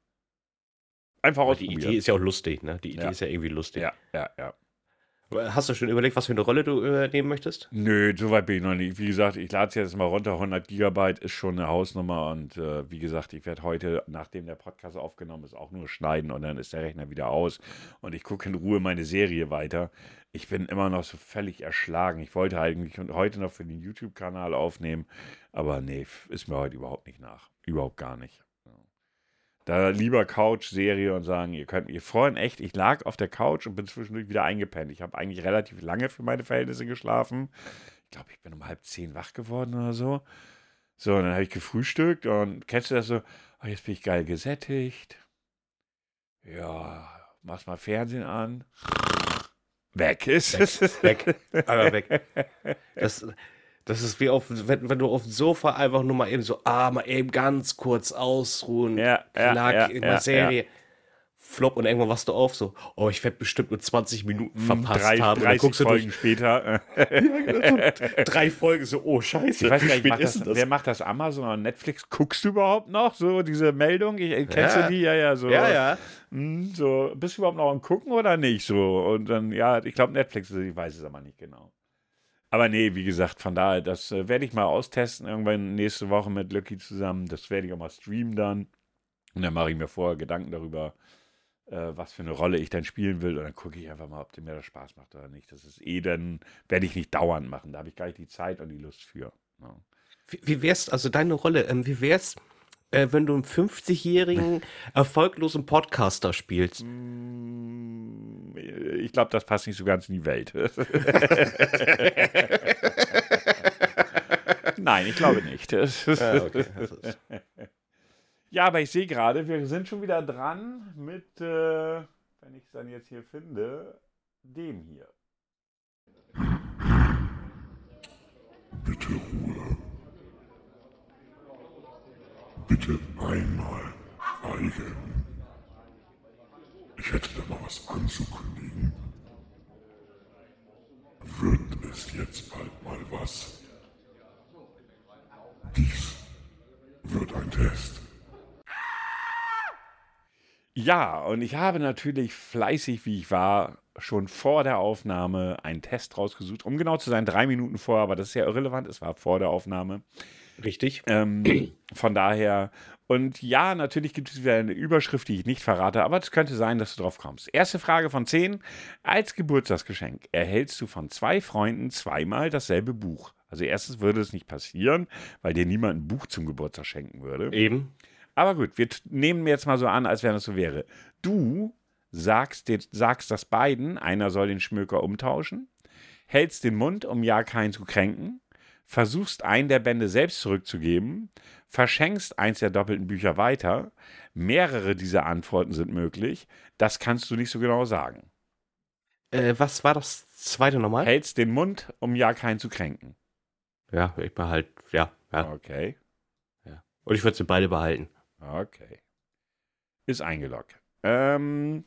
Einfach ausprobieren. Die Idee ist ja auch lustig, ne? Die Idee ja. ist ja irgendwie lustig. Ja, ja, ja. Hast du schon überlegt, was für eine Rolle du übernehmen möchtest? Nö, so weit bin ich noch nicht. Wie gesagt, ich lade es jetzt mal runter. 100 Gigabyte ist schon eine Hausnummer. Und äh, wie gesagt, ich werde heute, nachdem der Podcast aufgenommen ist, auch nur schneiden und dann ist der Rechner wieder aus. Und ich gucke in Ruhe meine Serie weiter. Ich bin immer noch so völlig erschlagen. Ich wollte eigentlich heute noch für den YouTube-Kanal aufnehmen. Aber nee, ist mir heute überhaupt nicht nach. Überhaupt gar nicht. Da lieber Couch-Serie und sagen, ihr könnt mir freuen. Echt, ich lag auf der Couch und bin zwischendurch wieder eingepennt. Ich habe eigentlich relativ lange für meine Verhältnisse geschlafen. Ich glaube, ich bin um halb zehn wach geworden oder so. So, und dann habe ich gefrühstückt und kennst du das so? Oh, jetzt bin ich geil gesättigt. Ja, machst mal Fernsehen an. weg ist. Weg, weg. aber weg. Das, das ist wie auf, wenn, wenn du auf dem Sofa einfach nur mal eben so, ah, mal eben ganz kurz ausruhen, Ja, ja, knack, ja, irgendeine ja, Serie. Flop und irgendwann wachst du auf, so, oh, ich werde bestimmt nur 20 Minuten verpasst Drei, haben. Und dann 30 guckst du Folgen durch später. so drei Folgen, so, oh, scheiße. Ich weiß gar nicht, macht das, denn wer macht das? Amazon oder Netflix? Guckst du überhaupt noch so diese Meldung? Ich, kennst Ja. du die? Ja, ja, so. Ja, ja. Hm, so, bist du überhaupt noch am Gucken oder nicht? So, und dann, ja, ich glaube Netflix, ich weiß es aber nicht genau. Aber nee, wie gesagt, von daher, das äh, werde ich mal austesten, irgendwann nächste Woche mit Lucky zusammen. Das werde ich auch mal streamen dann. Und dann mache ich mir vorher Gedanken darüber, äh, was für eine Rolle ich dann spielen will. Und dann gucke ich einfach mal, ob mir das Spaß macht oder nicht. Das ist eh dann, werde ich nicht dauernd machen. Da habe ich gar nicht die Zeit und die Lust für. Ja. Wie, wie wär's, also deine Rolle, ähm, wie wär's, äh, wenn du einen 50-jährigen erfolglosen Podcaster spielst? Mm, Ich glaube, das passt nicht so ganz in die Welt. Nein, ich glaube nicht. Ja, okay. Ja, aber ich sehe gerade, wir sind schon wieder dran mit, äh, wenn ich es dann jetzt hier finde, dem hier. Bitte Ruhe. Bitte einmal schweigen. Ich hätte da mal was anzukündigen. Wird es jetzt bald mal was? Dies wird ein Test. Ja, und ich habe natürlich fleißig, wie ich war, schon vor der Aufnahme einen Test rausgesucht. Um genau zu sein, drei Minuten vor, aber das ist ja irrelevant, es war vor der Aufnahme. Richtig. Ähm, von daher, und ja, natürlich gibt es wieder eine Überschrift, die ich nicht verrate, aber es könnte sein, dass du drauf kommst. Erste Frage von zehn. Als Geburtstagsgeschenk erhältst du von zwei Freunden zweimal dasselbe Buch. Also erstens würde es nicht passieren, weil dir niemand ein Buch zum Geburtstag schenken würde. Eben. Aber gut, wir nehmen jetzt mal so an, als wenn das so wäre. Du sagst, dir- sagst das beiden, einer soll den Schmöker umtauschen, hältst den Mund, um ja keinen zu kränken, versuchst einen der Bände selbst zurückzugeben, verschenkst eins der doppelten Bücher weiter. Mehrere dieser Antworten sind möglich. Das kannst du nicht so genau sagen. Äh, was war das zweite nochmal? Hältst den Mund, um ja keinen zu kränken. Ja, ich behalte, ja, ja. Okay, Und ich würde sie beide behalten. okay. Ist eingeloggt. Ähm,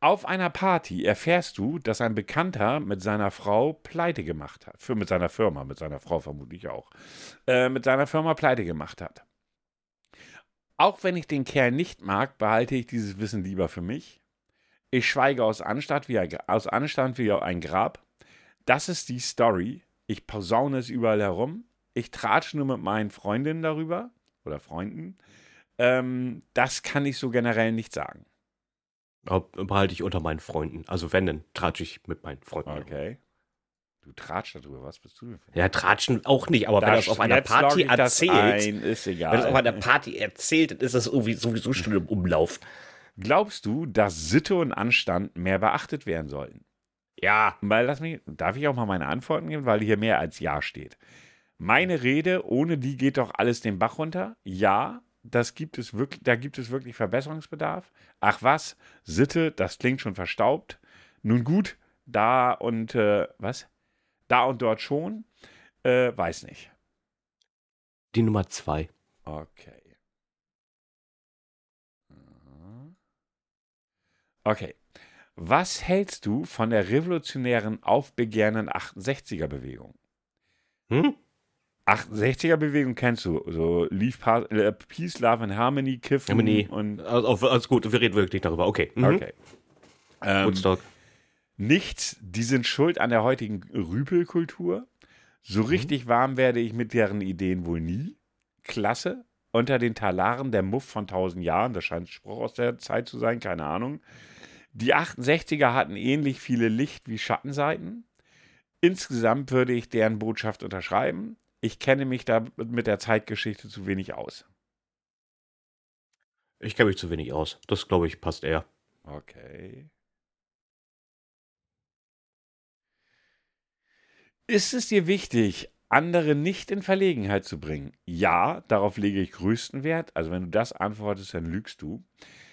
auf einer Party erfährst du, dass ein Bekannter mit seiner Frau pleite gemacht hat. Für, mit seiner Firma, mit seiner Frau vermutlich auch. Äh, mit seiner Firma pleite gemacht hat. Auch wenn ich den Kerl nicht mag, behalte ich dieses Wissen lieber für mich. Ich schweige aus Anstand wie ein, aus Anstand wie ein Grab. Das ist die Story. Ich posaune es überall herum. Ich tratsche nur mit meinen Freundinnen darüber oder Freunden. Ähm, das kann ich so generell nicht sagen. Behalte ich unter meinen Freunden. Also wenn, dann tratsche ich mit meinen Freunden. Okay. Du tratschst darüber, was bist du denn Ja, tratschen auch nicht, aber wenn Da das auf einer Party erzählt, Ein, ist wenn das auf egal. einer Party erzählt, dann ist das irgendwie sowieso schon im Umlauf. Glaubst du, dass Sitte und Anstand mehr beachtet werden sollten? Ja. Weil lass mich, darf ich auch mal meine Antworten geben, weil hier mehr als Ja steht. Meine Rede, ohne die geht doch alles den Bach runter. Ja, das gibt es wirklich, da gibt es wirklich Verbesserungsbedarf. Ach was, Sitte, das klingt schon verstaubt. Nun gut, da und äh, was? Da und dort schon. Äh, weiß nicht. Die Nummer zwei. Okay. Mhm. Okay. Was hältst du von der revolutionären, aufbegehrenden 68er-Bewegung? Hm? 68er-Bewegung kennst du, so Leave äh, Peace, Love and Harmony, Kiffen Harmony. und Also, alles gut, wir reden wirklich darüber. Okay. Mhm. okay. Ähm, Woodstock. nichts, die sind schuld an der heutigen Rüpelkultur. So Mhm. richtig warm werde ich mit deren Ideen wohl nie. Klasse. Unter den Talaren der Muff von tausend Jahren, das scheint ein Spruch aus der Zeit zu sein, keine Ahnung. Die 68er hatten ähnlich viele Licht- wie Schattenseiten. Insgesamt würde ich deren Botschaft unterschreiben. Ich kenne mich da mit der Zeitgeschichte zu wenig aus. Ich kenne mich zu wenig aus. Das, glaube ich, passt eher. Okay. Ist es dir wichtig, andere nicht in Verlegenheit zu bringen? Ja, darauf lege ich größten Wert. Also wenn du das antwortest, dann lügst du.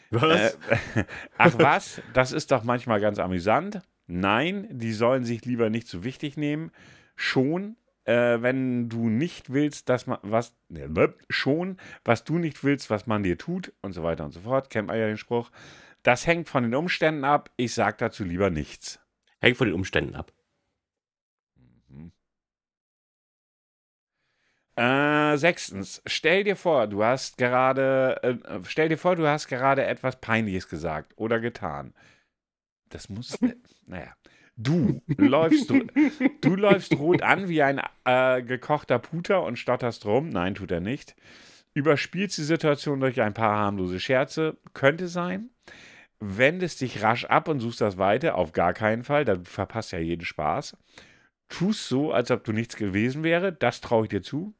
Was? Äh, ach was, das ist doch manchmal ganz amüsant. Nein, die sollen sich lieber nicht zu wichtig nehmen. Schon, äh, wenn du nicht willst, dass man was ne, schon, was du nicht willst, was man dir tut und so weiter und so fort. Kennt man ja den Spruch. Das hängt von den Umständen ab. Ich sag dazu lieber nichts. Hängt von den Umständen ab. Mhm. Äh, sechstens, stell dir vor, du hast gerade, äh, stell dir vor, du hast gerade etwas Peinliches gesagt oder getan. Das muss, naja. Du läufst, du läufst rot an wie ein äh, gekochter Puter und stotterst rum. Nein, tut er nicht. Überspielst die Situation durch ein paar harmlose Scherze. Könnte sein. Wendest dich rasch ab und suchst das weiter. Auf gar keinen Fall. Da verpasst ja jeden Spaß. Tust so, als ob du nichts gewesen wäre. Das traue ich dir zu.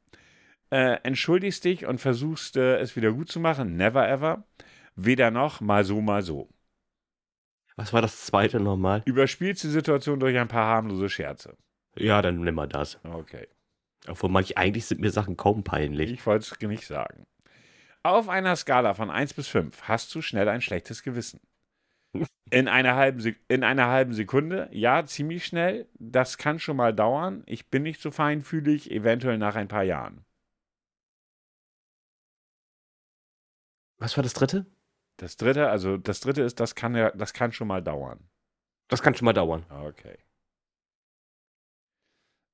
Äh, entschuldigst dich und versuchst äh, es wieder gut zu machen. Never ever. Weder noch, mal so, mal so. Was war das zweite nochmal? Überspielst die Situation durch ein paar harmlose Scherze. Ja, dann nimm mal das. Okay. Obwohl manch, eigentlich sind mir Sachen kaum peinlich. Ich wollte es nicht sagen. Auf einer Skala von 1 bis 5 hast du schnell ein schlechtes Gewissen. In einer, halben in einer halben Sekunde, ja, ziemlich schnell. Das kann schon mal dauern. Ich bin nicht so feinfühlig, eventuell nach ein paar Jahren. Was war das dritte? Das dritte, also das dritte ist, das kann ja, das kann schon mal dauern. Das kann schon mal dauern. Okay.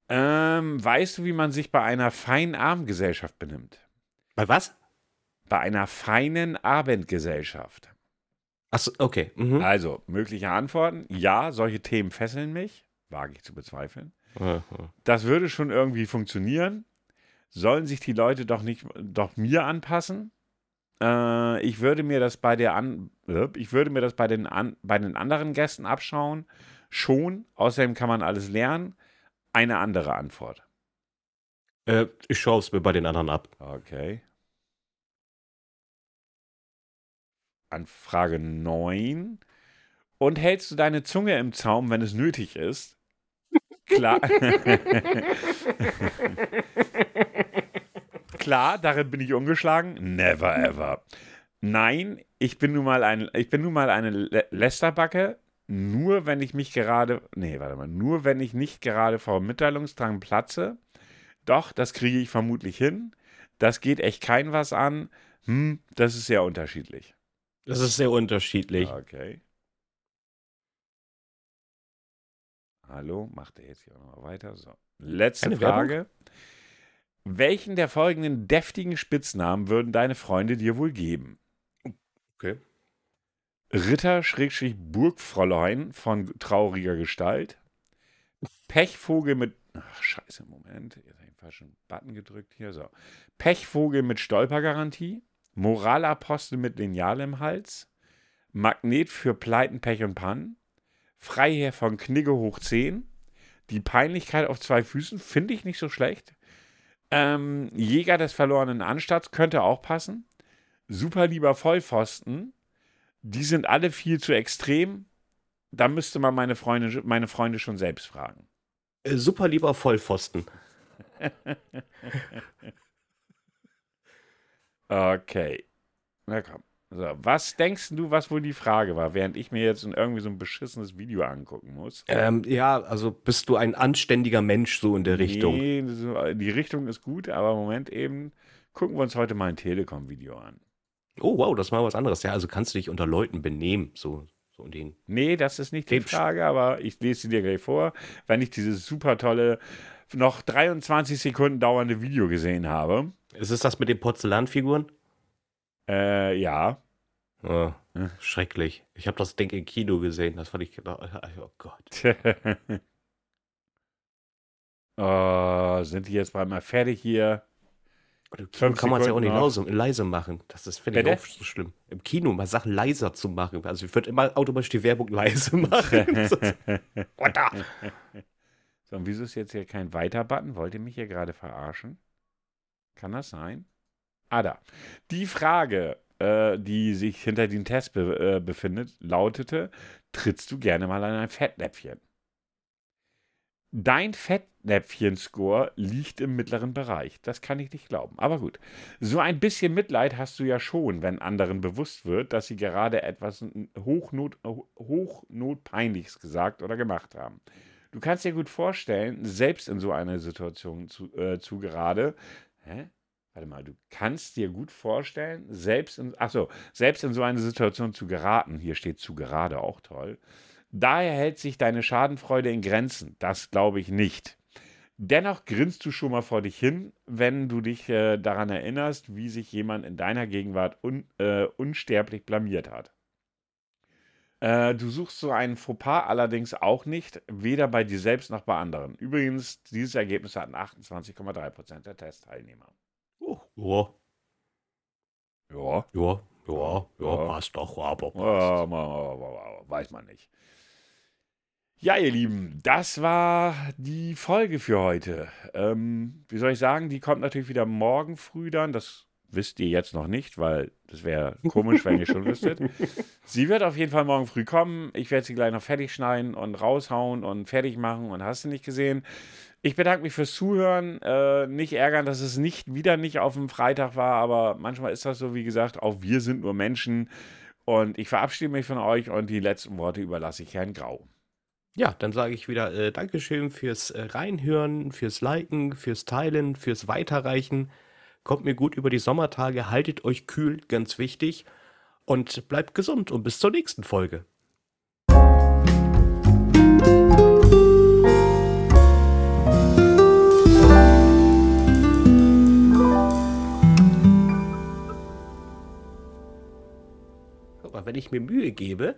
Ähm, weißt du, wie man sich bei einer feinen Abendgesellschaft benimmt? Bei was? Bei einer feinen Abendgesellschaft. Achso, okay. Mhm. Also, mögliche Antworten. Ja, solche Themen fesseln mich. Wage ich zu bezweifeln. Mhm. Das würde schon irgendwie funktionieren. Sollen sich die Leute doch nicht doch mir anpassen? Äh, ich würde mir das bei der an, ich würde mir das bei den, an, bei den anderen Gästen abschauen. Schon. Außerdem kann man alles lernen. Eine andere Antwort. Äh, ich schaue es mir bei den anderen ab. Okay. An Frage 9. Und hältst du deine Zunge im Zaum, wenn es nötig ist? Klar. Klar, darin bin ich ungeschlagen. Never ever. Nein, ich bin nun mal ein, ich bin nun mal eine Lästerbacke. Nur wenn ich mich gerade, nee, warte mal, nur wenn ich nicht gerade vor Mitteilungsdrang platze. Doch, das kriege ich vermutlich hin. Das geht echt kein was an. Hm, das ist sehr unterschiedlich. Das ist sehr unterschiedlich. Okay. Hallo, macht er jetzt hier auch noch weiter? So. Letzte Eine Frage. Werbung? Welchen der folgenden deftigen Spitznamen würden deine Freunde dir wohl geben? Okay. Ritter-Burgfräulein von trauriger Gestalt. Pechvogel mit. Ach, scheiße, Moment. Jetzt habe ich den falschen Button gedrückt hier. So. Pechvogel mit Stolpergarantie. Moralapostel mit Lineal im Hals. Magnet für Pleiten, Pech und Pannen. Freiherr von Knigge hoch 10. Die Peinlichkeit auf zwei Füßen finde ich nicht so schlecht. Ähm, Jäger des verlorenen Anstalts könnte auch passen. Super lieber Vollpfosten. Die sind alle viel zu extrem. Da müsste man meine Freunde, meine Freunde schon selbst fragen. Äh, super lieber Vollpfosten. okay. Na komm. So, was denkst du, was wohl die Frage war, während ich mir jetzt irgendwie so ein beschissenes Video angucken muss? Ähm, ja, also bist du ein anständiger Mensch so in der Richtung? Nee, die Richtung ist gut, aber im Moment eben gucken wir uns heute mal ein Telekom-Video an. Oh, wow, das ist mal was anderes. Ja, also kannst du dich unter Leuten benehmen, so, so in den. Nee, das ist nicht die Frage, aber ich lese sie dir gleich vor. Wenn ich dieses super tolle, noch 23 Sekunden dauernde Video gesehen habe. Ist es das mit den Porzellanfiguren? Äh, ja. Oh, ja. Schrecklich. Ich habe das Ding im Kino gesehen. Das fand ich. Oh Gott. oh, sind die jetzt mal fertig hier? Im Kino kann man es ja auch nicht leise, leise machen. Das ist, finde ich, auch so schlimm. Im Kino mal Sachen leiser zu machen. Also ich würde immer automatisch die Werbung leise machen. so, und wieso ist jetzt hier kein Weiter-Button? Wollt ihr mich hier gerade verarschen? Kann das sein? Ah, da. Die Frage, äh, die sich hinter dem Test be äh, befindet, lautete: Trittst du gerne mal an ein Fettnäpfchen? Dein Fettnäpfchen-Score liegt im mittleren Bereich. Das kann ich nicht glauben. Aber gut. So ein bisschen Mitleid hast du ja schon, wenn anderen bewusst wird, dass sie gerade etwas Hochnot, Hochnotpeinliches gesagt oder gemacht haben. Du kannst dir gut vorstellen, selbst in so einer Situation zu, äh, zu gerade. Hä? Warte mal, du kannst dir gut vorstellen, selbst in, achso, selbst in so eine Situation zu geraten, hier steht zu gerade auch toll, Daher hält sich deine Schadenfreude in Grenzen. Das glaube ich nicht. Dennoch grinst du schon mal vor dich hin, wenn du dich äh, daran erinnerst, wie sich jemand in deiner Gegenwart un, äh, unsterblich blamiert hat. Äh, du suchst so einen Fauxpas allerdings auch nicht, weder bei dir selbst noch bei anderen. Übrigens, dieses Ergebnis hatten 28,3% der Testteilnehmer. Ja. Ja. Ja, ja, ja, passt doch, aber passt. weiß man nicht. Ja, ihr Lieben, das war die Folge für heute. Ähm, wie soll ich sagen, die kommt natürlich wieder morgen früh dann. Das wisst ihr jetzt noch nicht, weil das wäre komisch, wenn ihr schon wüsstet. Sie wird auf jeden Fall morgen früh kommen. Ich werde sie gleich noch fertig schneiden und raushauen und fertig machen und hast du nicht gesehen. Ich bedanke mich fürs Zuhören. Äh, nicht ärgern, dass es nicht wieder nicht auf dem Freitag war, aber manchmal ist das so, wie gesagt, auch wir sind nur Menschen. Und ich verabschiede mich von euch und die letzten Worte überlasse ich Herrn Grau. Ja, dann sage ich wieder äh, Dankeschön fürs äh, Reinhören, fürs Liken, fürs Teilen, fürs Weiterreichen. Kommt mir gut über die Sommertage, haltet euch kühl, ganz wichtig. Und bleibt gesund und bis zur nächsten Folge. Mal, wenn ich mir Mühe gebe,